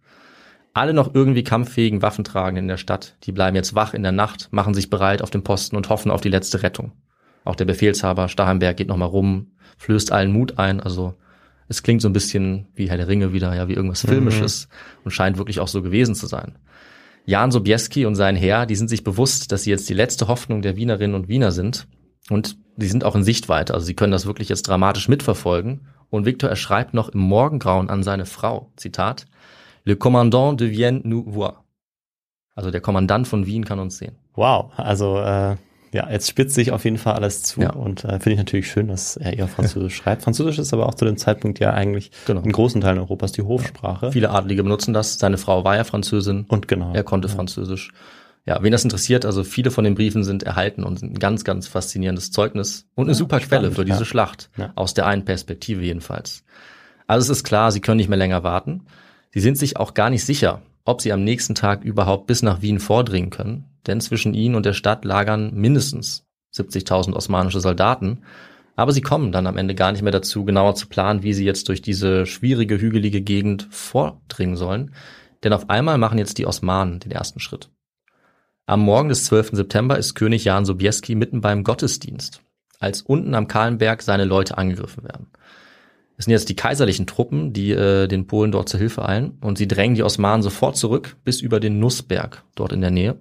Alle noch irgendwie kampffähigen Waffentragenden in der Stadt, die bleiben jetzt wach in der Nacht, machen sich bereit auf dem Posten und hoffen auf die letzte Rettung. Auch der Befehlshaber Stachenberg geht nochmal rum, flößt allen Mut ein, also es klingt so ein bisschen wie Herr der Ringe wieder, ja, wie irgendwas mhm. Filmisches mhm. und scheint wirklich auch so gewesen zu sein. Jan Sobieski und sein Herr, die sind sich bewusst, dass sie jetzt die letzte Hoffnung der Wienerinnen und Wiener sind und die sind auch in Sichtweite, also sie können das wirklich jetzt dramatisch mitverfolgen. Und Victor, er schreibt noch im Morgengrauen an seine Frau, Zitat, Le commandant de Vienne nous voit. Also der Kommandant von Wien kann uns sehen. Wow, also äh, ja, jetzt spitzt sich auf jeden Fall alles zu ja. und äh, finde ich natürlich schön, dass er eher Französisch schreibt. Französisch ist aber auch zu dem Zeitpunkt ja eigentlich genau. in großen Teilen Europas die Hofsprache. Ja. Viele Adlige benutzen das. Seine Frau war ja Französin. Und genau. Er konnte ja. Französisch. Ja, wen das interessiert, also viele von den Briefen sind erhalten und sind ein ganz, ganz faszinierendes Zeugnis und eine super spannend, Quelle für diese Schlacht. Aus der einen Perspektive jedenfalls. Also es ist klar, sie können nicht mehr länger warten. Sie sind sich auch gar nicht sicher, ob sie am nächsten Tag überhaupt bis nach Wien vordringen können, denn zwischen ihnen und der Stadt lagern mindestens 70.000 osmanische Soldaten. Aber sie kommen dann am Ende gar nicht mehr dazu, genauer zu planen, wie sie jetzt durch diese schwierige, hügelige Gegend vordringen sollen. Denn auf einmal machen jetzt die Osmanen den ersten Schritt. Am Morgen des 12. September ist König Jan Sobieski mitten beim Gottesdienst, als unten am Kahlenberg seine Leute angegriffen werden. Es sind jetzt die kaiserlichen Truppen, die äh, den Polen dort zur Hilfe eilen und sie drängen die Osmanen sofort zurück bis über den Nussberg dort in der Nähe.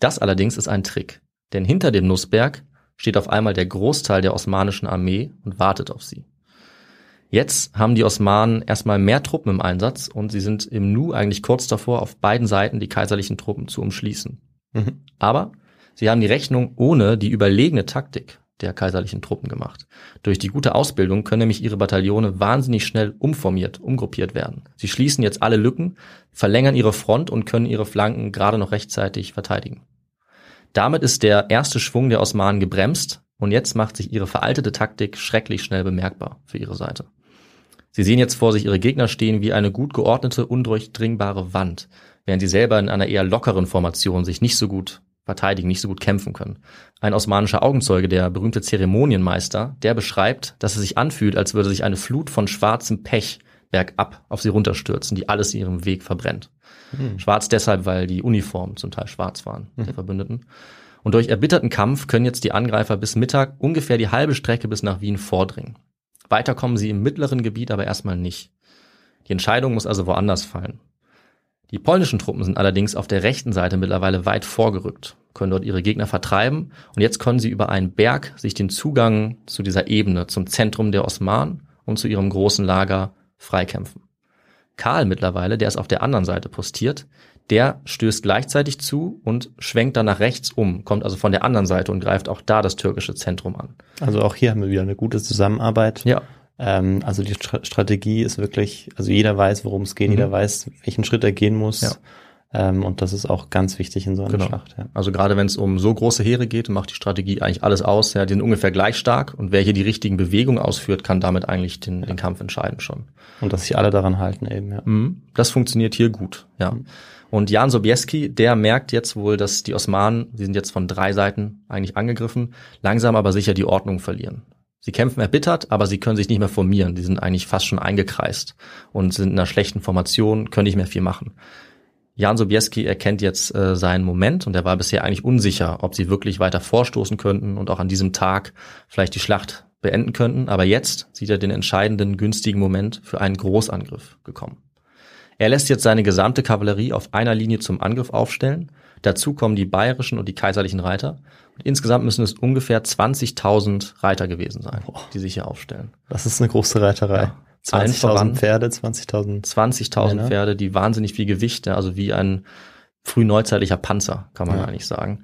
Das allerdings ist ein Trick, denn hinter dem Nussberg steht auf einmal der Großteil der osmanischen Armee und wartet auf sie. Jetzt haben die Osmanen erstmal mehr Truppen im Einsatz und sie sind im Nu eigentlich kurz davor, auf beiden Seiten die kaiserlichen Truppen zu umschließen. Mhm. Aber sie haben die Rechnung ohne die überlegene Taktik der kaiserlichen Truppen gemacht. Durch die gute Ausbildung können nämlich ihre Bataillone wahnsinnig schnell umformiert, umgruppiert werden. Sie schließen jetzt alle Lücken, verlängern ihre Front und können ihre Flanken gerade noch rechtzeitig verteidigen. Damit ist der erste Schwung der Osmanen gebremst und jetzt macht sich ihre veraltete Taktik schrecklich schnell bemerkbar für ihre Seite. Sie sehen jetzt vor sich ihre Gegner stehen wie eine gut geordnete, undurchdringbare Wand, während sie selber in einer eher lockeren Formation sich nicht so gut verteidigen, nicht so gut kämpfen können. Ein osmanischer Augenzeuge, der berühmte Zeremonienmeister, der beschreibt, dass es sich anfühlt, als würde sich eine Flut von schwarzem Pech bergab auf sie runterstürzen, die alles in ihrem Weg verbrennt. Mhm. Schwarz deshalb, weil die Uniformen zum Teil schwarz waren, mhm. der Verbündeten. Und durch erbitterten Kampf können jetzt die Angreifer bis Mittag ungefähr die halbe Strecke bis nach Wien vordringen. Weiter kommen sie im mittleren Gebiet aber erstmal nicht. Die Entscheidung muss also woanders fallen. Die polnischen Truppen sind allerdings auf der rechten Seite mittlerweile weit vorgerückt, können dort ihre Gegner vertreiben und jetzt können sie über einen Berg sich den Zugang zu dieser Ebene, zum Zentrum der Osmanen und zu ihrem großen Lager freikämpfen. Karl mittlerweile, der ist auf der anderen Seite postiert, der stößt gleichzeitig zu und schwenkt dann nach rechts um, kommt also von der anderen Seite und greift auch da das türkische Zentrum an. Also auch hier haben wir wieder eine gute Zusammenarbeit. Ja. Ähm, also die Stra Strategie ist wirklich, also jeder weiß, worum es geht, Mhm. jeder weiß, welchen Schritt er gehen muss. Ja. Ähm, und das ist auch ganz wichtig in so einer Genau. Schlacht. Ja. Also gerade wenn es um so große Heere geht, macht die Strategie eigentlich alles aus. Ja, die sind ungefähr gleich stark und wer hier die richtigen Bewegungen ausführt, kann damit eigentlich den, den Kampf entscheiden schon. Und dass sich alle daran halten eben, ja. Mhm. Das funktioniert hier gut, ja. Und Jan Sobieski, der merkt jetzt wohl, dass die Osmanen, die sind jetzt von drei Seiten eigentlich angegriffen, langsam aber sicher die Ordnung verlieren. Sie kämpfen erbittert, aber sie können sich nicht mehr formieren. Die sind eigentlich fast schon eingekreist und sind in einer schlechten Formation, können nicht mehr viel machen. Jan Sobieski erkennt jetzt äh, seinen Moment und er war bisher eigentlich unsicher, ob sie wirklich weiter vorstoßen könnten und auch an diesem Tag vielleicht die Schlacht beenden könnten. Aber jetzt sieht er den entscheidenden, günstigen Moment für einen Großangriff gekommen. Er lässt jetzt seine gesamte Kavallerie auf einer Linie zum Angriff aufstellen. Dazu kommen die bayerischen und die kaiserlichen Reiter. Und insgesamt müssen es ungefähr 20.000 Reiter gewesen sein, die sich hier aufstellen. Das ist eine große Reiterei. Ja. Allen voran- 20.000 Pferde, 20.000. 20.000 Männer. Pferde, die wahnsinnig viel Gewicht, also wie ein frühneuzeitlicher Panzer, kann man Ja. eigentlich sagen.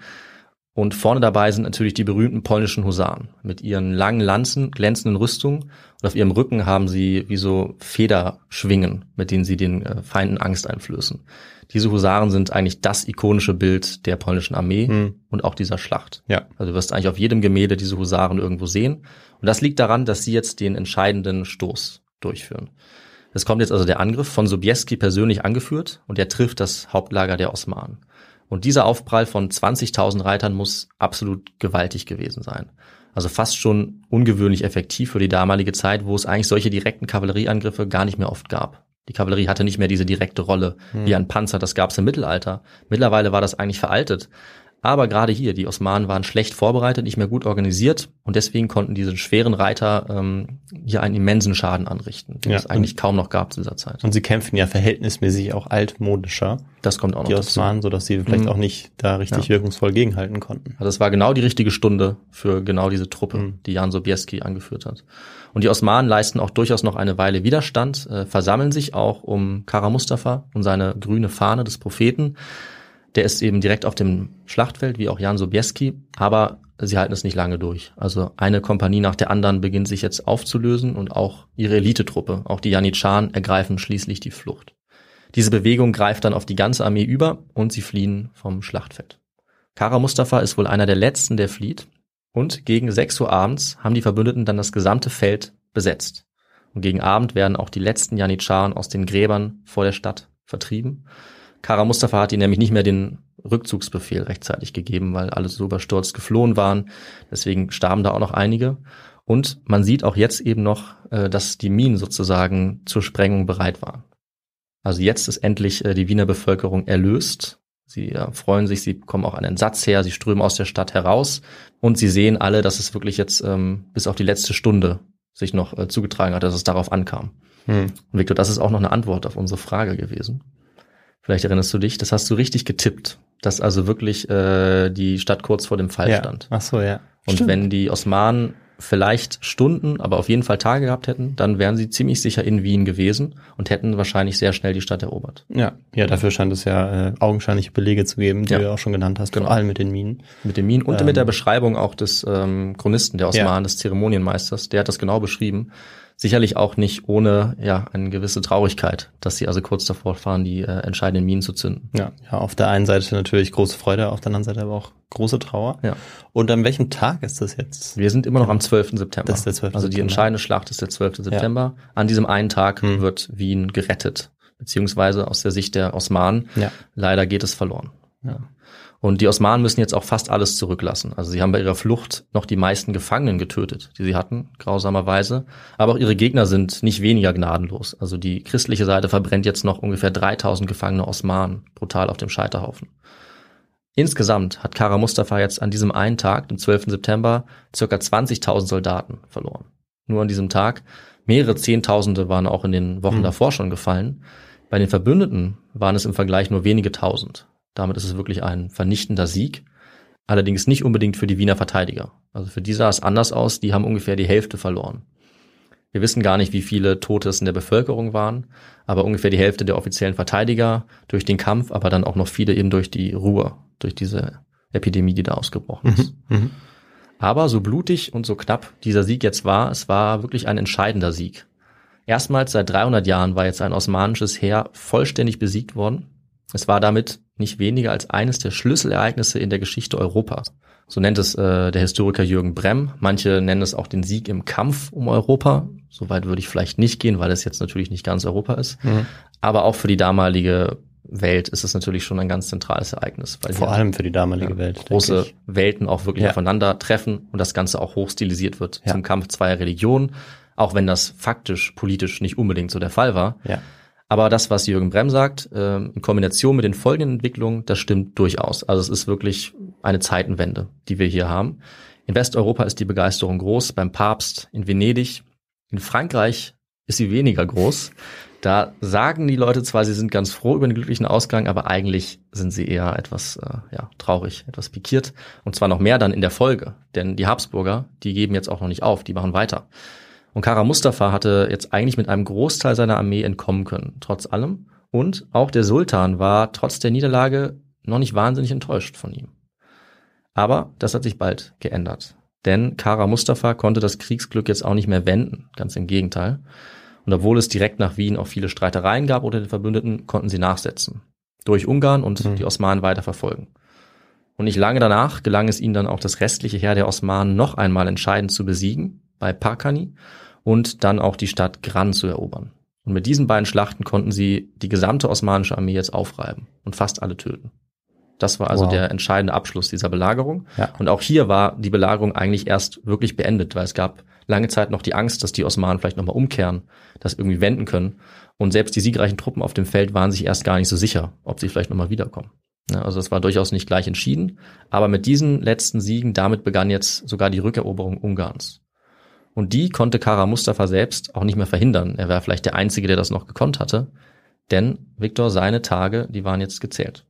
Und vorne dabei sind natürlich die berühmten polnischen Husaren mit ihren langen Lanzen, glänzenden Rüstungen und auf ihrem Rücken haben sie wie so Federschwingen, mit denen sie den äh, Feinden Angst einflößen. Diese Husaren sind eigentlich das ikonische Bild der polnischen Armee Hm. und auch dieser Schlacht. Ja. Also du wirst eigentlich auf jedem Gemälde diese Husaren irgendwo sehen. Und das liegt daran, dass sie jetzt den entscheidenden Stoß durchführen. Es kommt jetzt also der Angriff von Sobieski persönlich angeführt und er trifft das Hauptlager der Osmanen. Und dieser Aufprall von 20.000 Reitern muss absolut gewaltig gewesen sein. Also fast schon ungewöhnlich effektiv für die damalige Zeit, wo es eigentlich solche direkten Kavallerieangriffe gar nicht mehr oft gab. Die Kavallerie hatte nicht mehr diese direkte Rolle wie ein Panzer, das gab es im Mittelalter. Mittlerweile war das eigentlich veraltet. Aber gerade hier, die Osmanen waren schlecht vorbereitet, nicht mehr gut organisiert und deswegen konnten diese schweren Reiter ähm, hier einen immensen Schaden anrichten, den Ja. es eigentlich kaum noch gab zu dieser Zeit. Und sie kämpfen ja verhältnismäßig auch altmodischer, Das kommt auch noch die. Osmanen, so dass sie vielleicht Mhm. auch nicht da richtig Ja. wirkungsvoll gegenhalten konnten. Also es war genau die richtige Stunde für genau diese Truppe, Mhm. die Jan Sobieski angeführt hat. Und die Osmanen leisten auch durchaus noch eine Weile Widerstand, äh, versammeln sich auch um Kara Mustafa und seine grüne Fahne des Propheten. Der ist eben direkt auf dem Schlachtfeld, wie auch Jan Sobieski, aber sie halten es nicht lange durch. Also eine Kompanie nach der anderen beginnt sich jetzt aufzulösen und auch ihre Elitetruppe, auch die Janitscharen, ergreifen schließlich die Flucht. Diese Bewegung greift dann auf die ganze Armee über und sie fliehen vom Schlachtfeld. Kara Mustafa ist wohl einer der letzten, der flieht. Und gegen 6 Uhr abends haben die Verbündeten dann das gesamte Feld besetzt. Und gegen Abend werden auch die letzten Janitscharen aus den Gräbern vor der Stadt vertrieben. Kara Mustafa hat ihnen nämlich nicht mehr den Rückzugsbefehl rechtzeitig gegeben, weil alle so überstürzt geflohen waren. Deswegen starben da auch noch einige. Und man sieht auch jetzt eben noch, äh, dass die Minen sozusagen zur Sprengung bereit waren. Also jetzt ist endlich äh, die Wiener Bevölkerung erlöst. Sie äh, freuen sich, sie bekommen auch einen Satz her, sie strömen aus der Stadt heraus und sie sehen alle, dass es wirklich jetzt ähm, bis auf die letzte Stunde sich noch zugetragen hat, dass es darauf ankam. Hm. Und Victor, das ist auch noch eine Antwort auf unsere Frage gewesen. Vielleicht erinnerst du dich, das hast du richtig getippt, dass also wirklich äh, die Stadt kurz vor dem Fall Ja. stand. Ach so, ja. Und Stimmt. wenn die Osmanen vielleicht Stunden, aber auf jeden Fall Tage gehabt hätten, dann wären sie ziemlich sicher in Wien gewesen und hätten wahrscheinlich sehr schnell die Stadt erobert. Ja, ja, dafür scheint es ja äh, augenscheinliche Belege zu geben, die Ja. du ja auch schon genannt hast, Genau. vor allem mit den Minen. Mit den Minen und Ähm. mit der Beschreibung auch des ähm, Chronisten, der Osmanen, Ja. des Zeremonienmeisters, der hat das genau beschrieben. Sicherlich auch nicht ohne ja eine gewisse Traurigkeit, dass sie also kurz davor fahren, die äh, entscheidenden Minen zu zünden. Ja, ja, auf der einen Seite natürlich große Freude, auf der anderen Seite aber auch große Trauer. Ja. Und an welchem Tag ist das jetzt? Wir sind immer noch am 12. September. Das ist der 12. Also die entscheidende Schlacht ist der 12. September. An diesem einen Tag Hm. wird Wien gerettet, beziehungsweise aus der Sicht der Osmanen. Ja. Leider geht es verloren. Ja. Und die Osmanen müssen jetzt auch fast alles zurücklassen. Also sie haben bei ihrer Flucht noch die meisten Gefangenen getötet, die sie hatten, grausamerweise. Aber auch ihre Gegner sind nicht weniger gnadenlos. Also die christliche Seite verbrennt jetzt noch ungefähr 3000 gefangene Osmanen brutal auf dem Scheiterhaufen. Insgesamt hat Kara Mustafa jetzt an diesem einen Tag, dem 12. September, circa 20.000 Soldaten verloren. Nur an diesem Tag. Mehrere Zehntausende waren auch in den Wochen Mhm. davor schon gefallen. Bei den Verbündeten waren es im Vergleich nur wenige Tausend. Damit ist es wirklich ein vernichtender Sieg. Allerdings nicht unbedingt für die Wiener Verteidiger. Also für die sah es anders aus. Die haben ungefähr die Hälfte verloren. Wir wissen gar nicht, wie viele Tote es in der Bevölkerung waren, aber ungefähr die Hälfte der offiziellen Verteidiger durch den Kampf, aber dann auch noch viele eben durch die Ruhe, durch diese Epidemie, die da ausgebrochen ist. Mhm. Mhm. Aber so blutig und so knapp dieser Sieg jetzt war, es war wirklich ein entscheidender Sieg. Erstmals seit 300 Jahren war jetzt ein osmanisches Heer vollständig besiegt worden. Es war damit nicht weniger als eines der Schlüsselereignisse in der Geschichte Europas. So nennt es äh, der Historiker Jürgen Bremm. Manche nennen es auch den Sieg im Kampf um Europa. Soweit würde ich vielleicht nicht gehen, weil es jetzt natürlich nicht ganz Europa ist. Mhm. Aber auch für die damalige Welt ist es natürlich schon ein ganz zentrales Ereignis. Weil Vor allem für die damalige ja, Welt. große. Welten auch wirklich Ja. aufeinandertreffen und das Ganze auch hochstilisiert wird Ja. zum Kampf zweier Religionen, auch wenn das faktisch politisch nicht unbedingt so der Fall war. Ja. Aber das, was Jürgen Bremm sagt, ähm, in Kombination mit den folgenden Entwicklungen, das stimmt durchaus. Also es ist wirklich eine Zeitenwende, die wir hier haben. In Westeuropa ist die Begeisterung groß, beim Papst, in Venedig. In Frankreich ist sie weniger groß. Da sagen die Leute zwar, sie sind ganz froh über den glücklichen Ausgang, aber eigentlich sind sie eher etwas äh, ja, traurig, etwas pikiert. Und zwar noch mehr dann in der Folge. Denn die Habsburger, die geben jetzt auch noch nicht auf, die machen weiter. Und Kara Mustafa hatte jetzt eigentlich mit einem Großteil seiner Armee entkommen können, trotz allem. Und auch der Sultan war trotz der Niederlage noch nicht wahnsinnig enttäuscht von ihm. Aber das hat sich bald geändert. Denn Kara Mustafa konnte das Kriegsglück jetzt auch nicht mehr wenden, ganz im Gegenteil. Und obwohl es direkt nach Wien auch viele Streitereien gab unter den Verbündeten, konnten sie nachsetzen. Durch Ungarn und Mhm. die Osmanen weiter verfolgen. Und nicht lange danach gelang es ihnen dann auch das restliche Heer der Osmanen noch einmal entscheidend zu besiegen, bei Parkani, und dann auch die Stadt Gran zu erobern. Und mit diesen beiden Schlachten konnten sie die gesamte osmanische Armee jetzt aufreiben und fast alle töten. Das war also Wow. der entscheidende Abschluss dieser Belagerung. Ja. Und auch hier war die Belagerung eigentlich erst wirklich beendet, weil es gab lange Zeit noch die Angst, dass die Osmanen vielleicht nochmal umkehren, das irgendwie wenden können. Und selbst die siegreichen Truppen auf dem Feld waren sich erst gar nicht so sicher, ob sie vielleicht nochmal wiederkommen. Ja, also es war durchaus nicht gleich entschieden. Aber mit diesen letzten Siegen, damit begann jetzt sogar die Rückeroberung Ungarns. Und die konnte Kara Mustafa selbst auch nicht mehr verhindern. Er war vielleicht der Einzige, der das noch gekonnt hatte. Denn Viktor, seine Tage, die waren jetzt gezählt.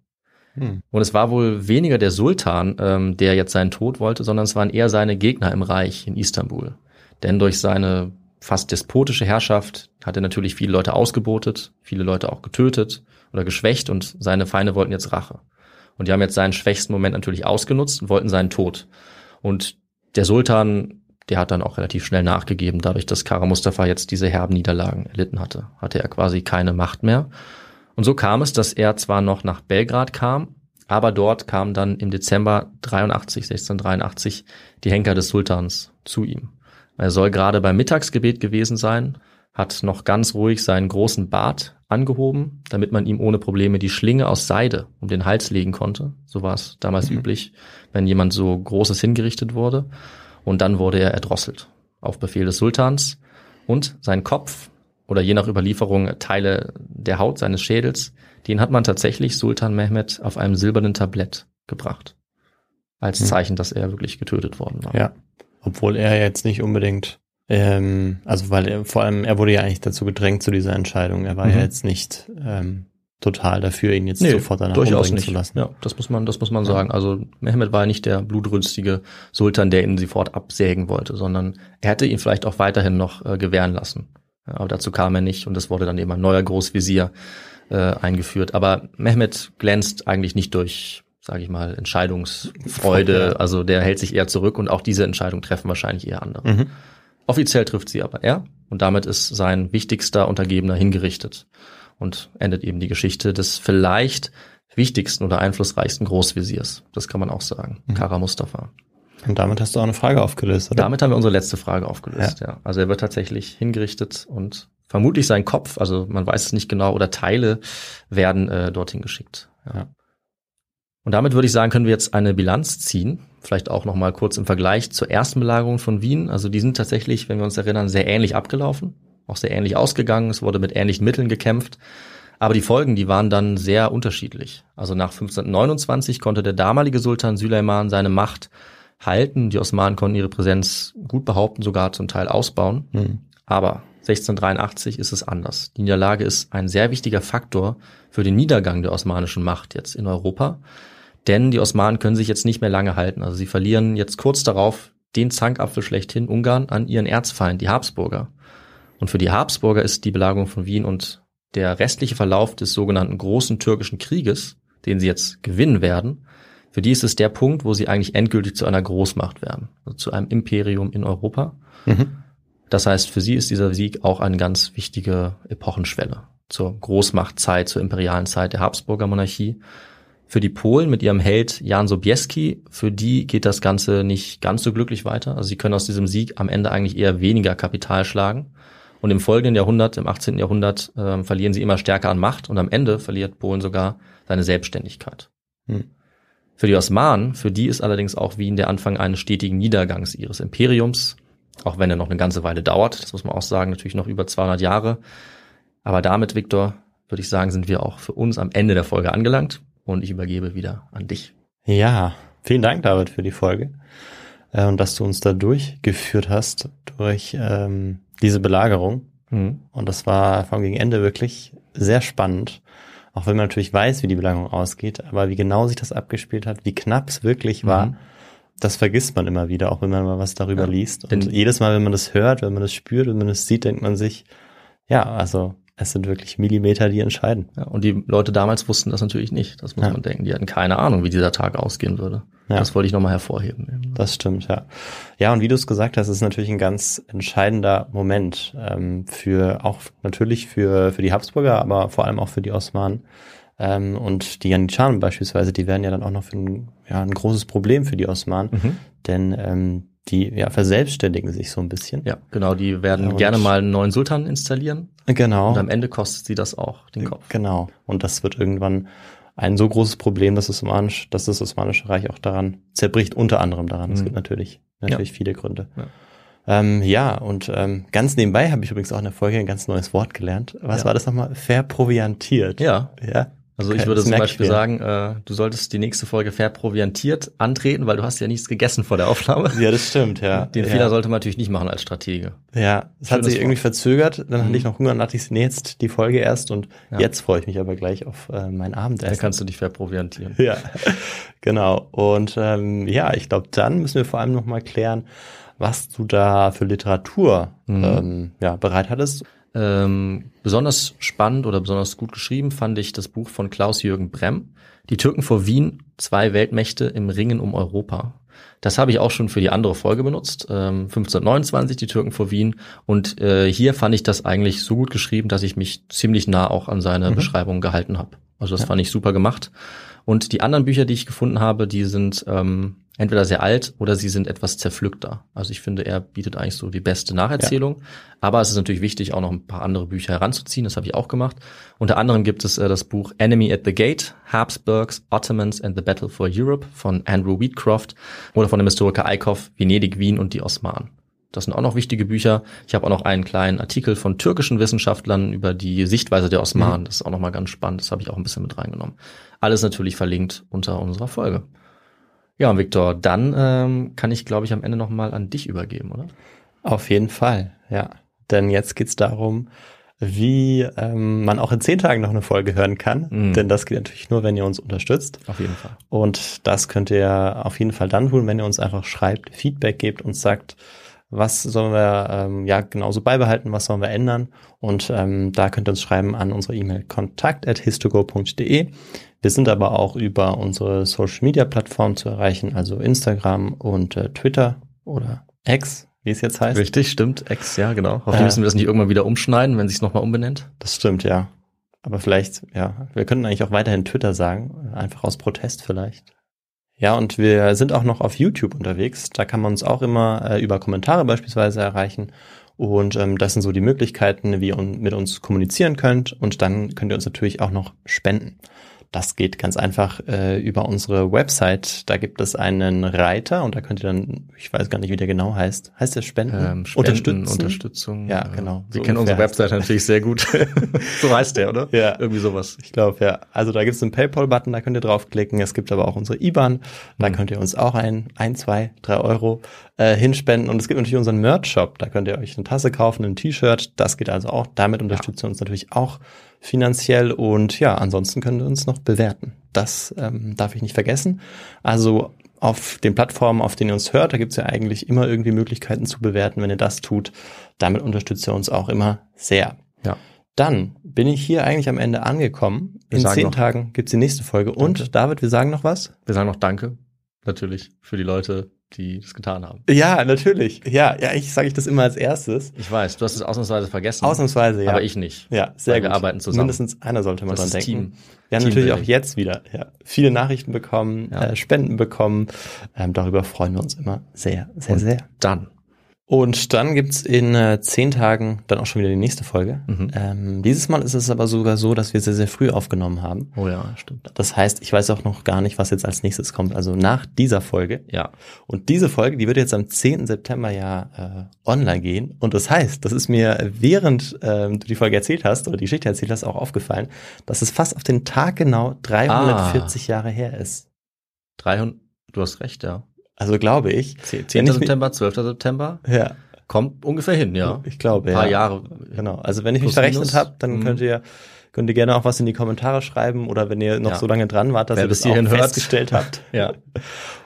Hm. Und es war wohl weniger der Sultan, ähm, der jetzt seinen Tod wollte, sondern es waren eher seine Gegner im Reich in Istanbul. Denn durch seine fast despotische Herrschaft hat er natürlich viele Leute ausgebotet, viele Leute auch getötet oder geschwächt und seine Feinde wollten jetzt Rache. Und die haben jetzt seinen schwächsten Moment natürlich ausgenutzt und wollten seinen Tod. Und der Sultan, der hat dann auch relativ schnell nachgegeben, dadurch, dass Kara Mustafa jetzt diese herben Niederlagen erlitten hatte, hatte er quasi keine Macht mehr. Und so kam es, dass er zwar noch nach Belgrad kam, aber dort kamen dann im Dezember 83, 1683 die Henker des Sultans zu ihm. Er soll gerade beim Mittagsgebet gewesen sein, hat noch ganz ruhig seinen großen Bart angehoben, damit man ihm ohne Probleme die Schlinge aus Seide um den Hals legen konnte. So war es damals Mhm. üblich, wenn jemand so Großes hingerichtet wurde. Und dann wurde er erdrosselt auf Befehl des Sultans. Und sein Kopf oder je nach Überlieferung Teile der Haut seines Schädels, den hat man tatsächlich Sultan Mehmed auf einem silbernen Tablett gebracht. Als Mhm. Zeichen, dass er wirklich getötet worden war. Ja. Obwohl er jetzt nicht unbedingt, ähm, also weil er vor allem, er wurde ja eigentlich dazu gedrängt zu dieser Entscheidung. Er war Mhm. ja jetzt nicht ähm, total dafür, ihn jetzt Nee, sofort danach durchaus umbringen nicht. zu lassen. Ja, das muss man, das muss man sagen. Also Mehmed war nicht der blutrünstige Sultan, der ihn sofort absägen wollte, sondern er hätte ihn vielleicht auch weiterhin noch äh, gewähren lassen. Ja, aber dazu kam er nicht und es wurde dann eben ein neuer Großvisier äh, eingeführt. Aber Mehmed glänzt eigentlich nicht durch, sage ich mal, Entscheidungsfreude. Ja. Also der hält sich eher zurück und auch diese Entscheidung treffen wahrscheinlich eher andere. Mhm. Offiziell trifft sie aber er und damit ist sein wichtigster Untergebener hingerichtet und endet eben die Geschichte des vielleicht wichtigsten oder einflussreichsten Großvisiers. Das kann man auch sagen. Mhm. Kara Mustafa. Und damit hast du auch eine Frage aufgelöst, oder? Damit haben wir unsere letzte Frage aufgelöst. Ja. Also er wird tatsächlich hingerichtet und vermutlich sein Kopf, also man weiß es nicht genau, oder Teile werden äh, dorthin geschickt. Ja. Ja. Und damit würde ich sagen, können wir jetzt eine Bilanz ziehen. Vielleicht auch noch mal kurz im Vergleich zur ersten Belagerung von Wien. Also die sind tatsächlich, wenn wir uns erinnern, sehr ähnlich abgelaufen, auch sehr ähnlich ausgegangen. Es wurde mit ähnlichen Mitteln gekämpft. Aber die Folgen, die waren dann sehr unterschiedlich. Also nach 1529 konnte der damalige Sultan Süleyman seine Macht halten. Die Osmanen konnten ihre Präsenz gut behaupten, sogar zum Teil ausbauen. Mhm. Aber 1683 ist es anders. Die Niederlage ist ein sehr wichtiger Faktor für den Niedergang der osmanischen Macht jetzt in Europa. Denn die Osmanen können sich jetzt nicht mehr lange halten. Also sie verlieren jetzt kurz darauf den Zankapfel schlechthin Ungarn an ihren Erzfeind, die Habsburger. Und für die Habsburger ist die Belagerung von Wien und der restliche Verlauf des sogenannten Großen Türkischen Krieges, den sie jetzt gewinnen werden, für die ist es der Punkt, wo sie eigentlich endgültig zu einer Großmacht werden, also zu einem Imperium in Europa. Mhm. Das heißt, für sie ist dieser Sieg auch eine ganz wichtige Epochenschwelle zur Großmachtzeit, zur imperialen Zeit der Habsburger Monarchie. Für die Polen mit ihrem Held Jan Sobieski, für die geht das Ganze nicht ganz so glücklich weiter. Also sie können aus diesem Sieg am Ende eigentlich eher weniger Kapital schlagen. Und im folgenden Jahrhundert, im 18. Jahrhundert, äh, verlieren sie immer stärker an Macht und am Ende verliert Polen sogar seine Selbstständigkeit. Hm. Für die Osmanen, für die ist allerdings auch Wien der Anfang eines stetigen Niedergangs ihres Imperiums, auch wenn er noch eine ganze Weile dauert, das muss man auch sagen, natürlich noch über 200 Jahre. Aber damit, Viktor, würde ich sagen, sind wir auch für uns am Ende der Folge angelangt und ich übergebe wieder an dich. Ja, vielen Dank, David, für die Folge äh, und dass du uns da durchgeführt hast durch ähm, diese Belagerung. Mhm. Und das war vor allem gegen Ende wirklich sehr spannend. Auch wenn man natürlich weiß, wie die Belagerung ausgeht, aber wie genau sich das abgespielt hat, wie knapp es wirklich war, Mhm. das vergisst man immer wieder, auch wenn man mal was darüber Ja, liest. Und jedes Mal, wenn man das hört, wenn man das spürt, wenn man das sieht, denkt man sich, ja, also es sind wirklich Millimeter, die entscheiden. Ja, und die Leute damals wussten das natürlich nicht. Das muss Ja. man denken. Die hatten keine Ahnung, wie dieser Tag ausgehen würde. Ja. Das wollte ich nochmal hervorheben. Das stimmt, ja. Ja, und wie du es gesagt hast, ist natürlich ein ganz entscheidender Moment ähm, für auch natürlich für für die Habsburger, aber vor allem auch für die Osmanen. Ähm, und die Janitscharen beispielsweise, die werden ja dann auch noch für ein, ja, ein großes Problem für die Osmanen, Mhm. denn ähm, die ja verselbstständigen sich so ein bisschen. Ja, genau. Die werden Ja, und- gerne mal einen neuen Sultan installieren. Genau. Und am Ende kostet sie das auch den Kopf. Genau. Und das wird irgendwann ein so großes Problem, dass das, Osmanisch, dass das Osmanische Reich auch daran zerbricht, unter anderem daran. Es Mhm. gibt natürlich, natürlich viele Gründe. Ja. Ähm, ja, und ähm, ganz nebenbei habe ich übrigens auch in der Folge ein ganz neues Wort gelernt. Was Ja. war das nochmal? Verproviantiert. Ja. Ja. Also ich würde zum Beispiel mir. sagen, äh, du solltest die nächste Folge verproviantiert antreten, weil du hast ja nichts gegessen vor der Aufnahme. Ja, das stimmt, ja. Den ja. Fehler sollte man natürlich nicht machen als Stratege. Ja, es hat sich irgendwie verzögert, dann Mhm. hatte ich noch Hunger und dachte ich, nee, jetzt die Folge erst und Ja. jetzt freue ich mich aber gleich auf äh, mein Dann Abendessen. kannst du dich verproviantieren. Ja, genau. Und ähm, ja, ich glaube, dann müssen wir vor allem noch mal klären, was du da für Literatur Mhm. ähm, ja, bereit hattest. Ähm, besonders spannend oder besonders gut geschrieben fand ich das Buch von Klaus-Jürgen Brem. Die Türken vor Wien, zwei Weltmächte im Ringen um Europa. Das habe ich auch schon für die andere Folge benutzt. Ähm, 1529, die Türken vor Wien. Und äh, hier fand ich das eigentlich so gut geschrieben, dass ich mich ziemlich nah auch an seine Mhm. Beschreibung gehalten habe. Also das Ja. fand ich super gemacht. Und die anderen Bücher, die ich gefunden habe, die sind ähm, entweder sehr alt oder sie sind etwas zerpflückter. Also ich finde, er bietet eigentlich so die beste Nacherzählung. Aber es ist natürlich wichtig, auch noch ein paar andere Bücher heranzuziehen. Das habe ich auch gemacht. Unter anderem gibt es äh, das Buch Enemy at the Gate, Habsburgs, Ottomans and the Battle for Europe von Andrew Wheatcroft oder von dem Historiker Eickhoff, Venedig, Wien und die Osmanen. Das sind auch noch wichtige Bücher. Ich habe auch noch einen kleinen Artikel von türkischen Wissenschaftlern über die Sichtweise der Osmanen. Das ist auch noch mal ganz spannend. Das habe ich auch ein bisschen mit reingenommen. Alles natürlich verlinkt unter unserer Folge. Ja, und Viktor, dann ähm, kann ich, glaube ich, am Ende noch mal an dich übergeben, oder? Auf jeden Fall, ja. Denn jetzt geht's darum, wie ähm, man auch in zehn Tagen noch eine Folge hören kann. Mhm. Denn das geht natürlich nur, wenn ihr uns unterstützt. Auf jeden Fall. Und das könnt ihr auf jeden Fall dann tun, wenn ihr uns einfach schreibt, Feedback gebt und sagt, was sollen wir ähm, ja genauso beibehalten, was sollen wir ändern. Und ähm, da könnt ihr uns schreiben an unsere E-Mail kontakt.histogo.de. Wir sind aber auch über unsere Social Media Plattform zu erreichen, also Instagram und äh, Twitter oder X, wie es jetzt heißt. Richtig, stimmt. Ex, ja, genau. Hoffentlich Äh. müssen wir das nicht irgendwann wieder umschneiden, wenn sich nochmal umbenennt. Das stimmt, ja. Aber vielleicht, ja, wir könnten eigentlich auch weiterhin Twitter sagen, einfach aus Protest vielleicht. Ja, und wir sind auch noch auf YouTube unterwegs. Da kann man uns auch immer äh, über Kommentare beispielsweise erreichen. Und ähm, das sind so die Möglichkeiten, wie ihr mit uns kommunizieren könnt. Und dann könnt ihr uns natürlich auch noch spenden. Das geht ganz einfach äh, über unsere Website. Da gibt es einen Reiter und da könnt ihr dann, ich weiß gar nicht, wie der genau heißt. Heißt der Spenden? Ähm, Spenden, Unterstützen? Unterstützung. Ja, äh, genau. Wir So kennen unsere Webseite natürlich sehr gut. so heißt der, oder? Ja. Irgendwie sowas. Ich glaube, ja. Also da gibt es einen PayPal-Button, da könnt ihr draufklicken. Es gibt aber auch unsere IBAN. Da Mhm. könnt ihr uns auch ein, ein, zwei, drei Euro äh, hinspenden. Und es gibt natürlich unseren Merch-Shop. Da könnt ihr euch eine Tasse kaufen, ein T-Shirt. Das geht also auch. Damit unterstützt ihr uns natürlich auch finanziell. Und ja, ansonsten könnt ihr uns noch bewerten. Das ähm, darf ich nicht vergessen. Also auf den Plattformen, auf denen ihr uns hört. Da gibt's ja eigentlich immer irgendwie Möglichkeiten zu bewerten. Wenn ihr das tut, damit unterstützt ihr uns auch immer sehr. Ja. Dann bin ich hier eigentlich am Ende angekommen. Wir In zehn noch- Tagen gibt's die nächste Folge. Und David, wir sagen noch was? Wir sagen noch Danke, natürlich, für die Leute, die das getan haben. Ja, natürlich. Ja, ja, ich sage ich das immer als erstes. Ich weiß, du hast es ausnahmsweise vergessen. Ausnahmsweise, ja. Aber ich nicht. Ja, sehr gut. wir arbeiten zusammen. Mindestens einer sollte man Das dran denken. Team. Wir haben natürlich auch jetzt wieder ja, viele Nachrichten bekommen, Ja. äh, Spenden bekommen. Ähm, darüber freuen wir uns immer sehr, sehr, sehr. Dann. Und dann gibt's in äh, zehn Tagen dann auch schon wieder die nächste Folge. Mhm. Ähm, dieses Mal ist es aber sogar so, dass wir sehr, sehr früh aufgenommen haben. Oh ja, stimmt. Das heißt, ich weiß auch noch gar nicht, was jetzt als nächstes kommt. Also nach dieser Folge. Ja. Und diese Folge, die wird jetzt am 10. September ja äh, online gehen. Und das heißt, das ist mir, während ähm, du die Folge erzählt hast oder die Geschichte erzählt hast, auch aufgefallen, dass es fast auf den Tag genau 340 Jahre her ist. 300, du hast recht, ja. Also glaube ich. 10. Wenn ich mich- September, 12. September, Ja, kommt ungefähr hin, ja. ich glaube, Ein paar ja. Jahre. Genau. Also wenn ich mich verrechnet habe, dann Mhm. könnt ihr könnt ihr gerne auch was in die Kommentare schreiben oder wenn ihr noch Ja. so lange dran wart, dass Wer ihr das auch hört. festgestellt habt. Ja.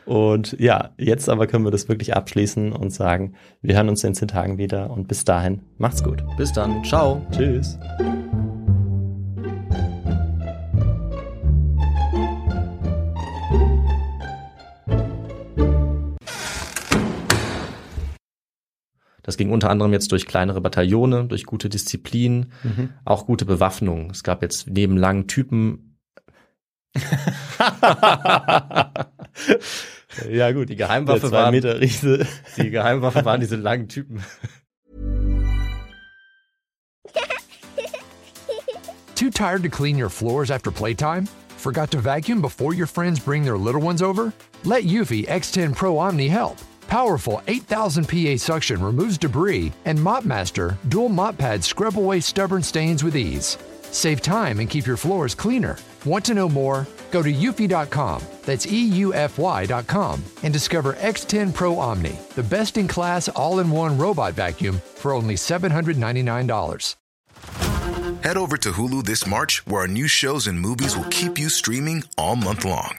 Und ja, jetzt aber können wir das wirklich abschließen und sagen, wir hören uns in zehn Tagen wieder und bis dahin, macht's gut. Bis dann. Ciao. Tschüss. Das ging unter anderem jetzt durch kleinere Bataillone, durch gute Disziplin, Mhm. auch gute Bewaffnung. Es gab jetzt neben langen Typen ja gut, Die Geheimwaffe Der zwei war- Meter Riese. Die Geheimwaffe waren diese langen Typen. Too tired to clean your floors after playtime? Forgot to vacuum before your friends bring their little ones over? Let Eufy X10 Pro Omni help. Powerful 8000 PA suction removes debris, and MopMaster dual mop pads scrub away stubborn stains with ease. Save time and keep your floors cleaner. Want to know more? Go to eufy.com, that's EUFY.com, and discover X10 Pro Omni, the best in class all in one robot vacuum for only $799. Head over to Hulu this March, where our new shows and movies will keep you streaming all month long.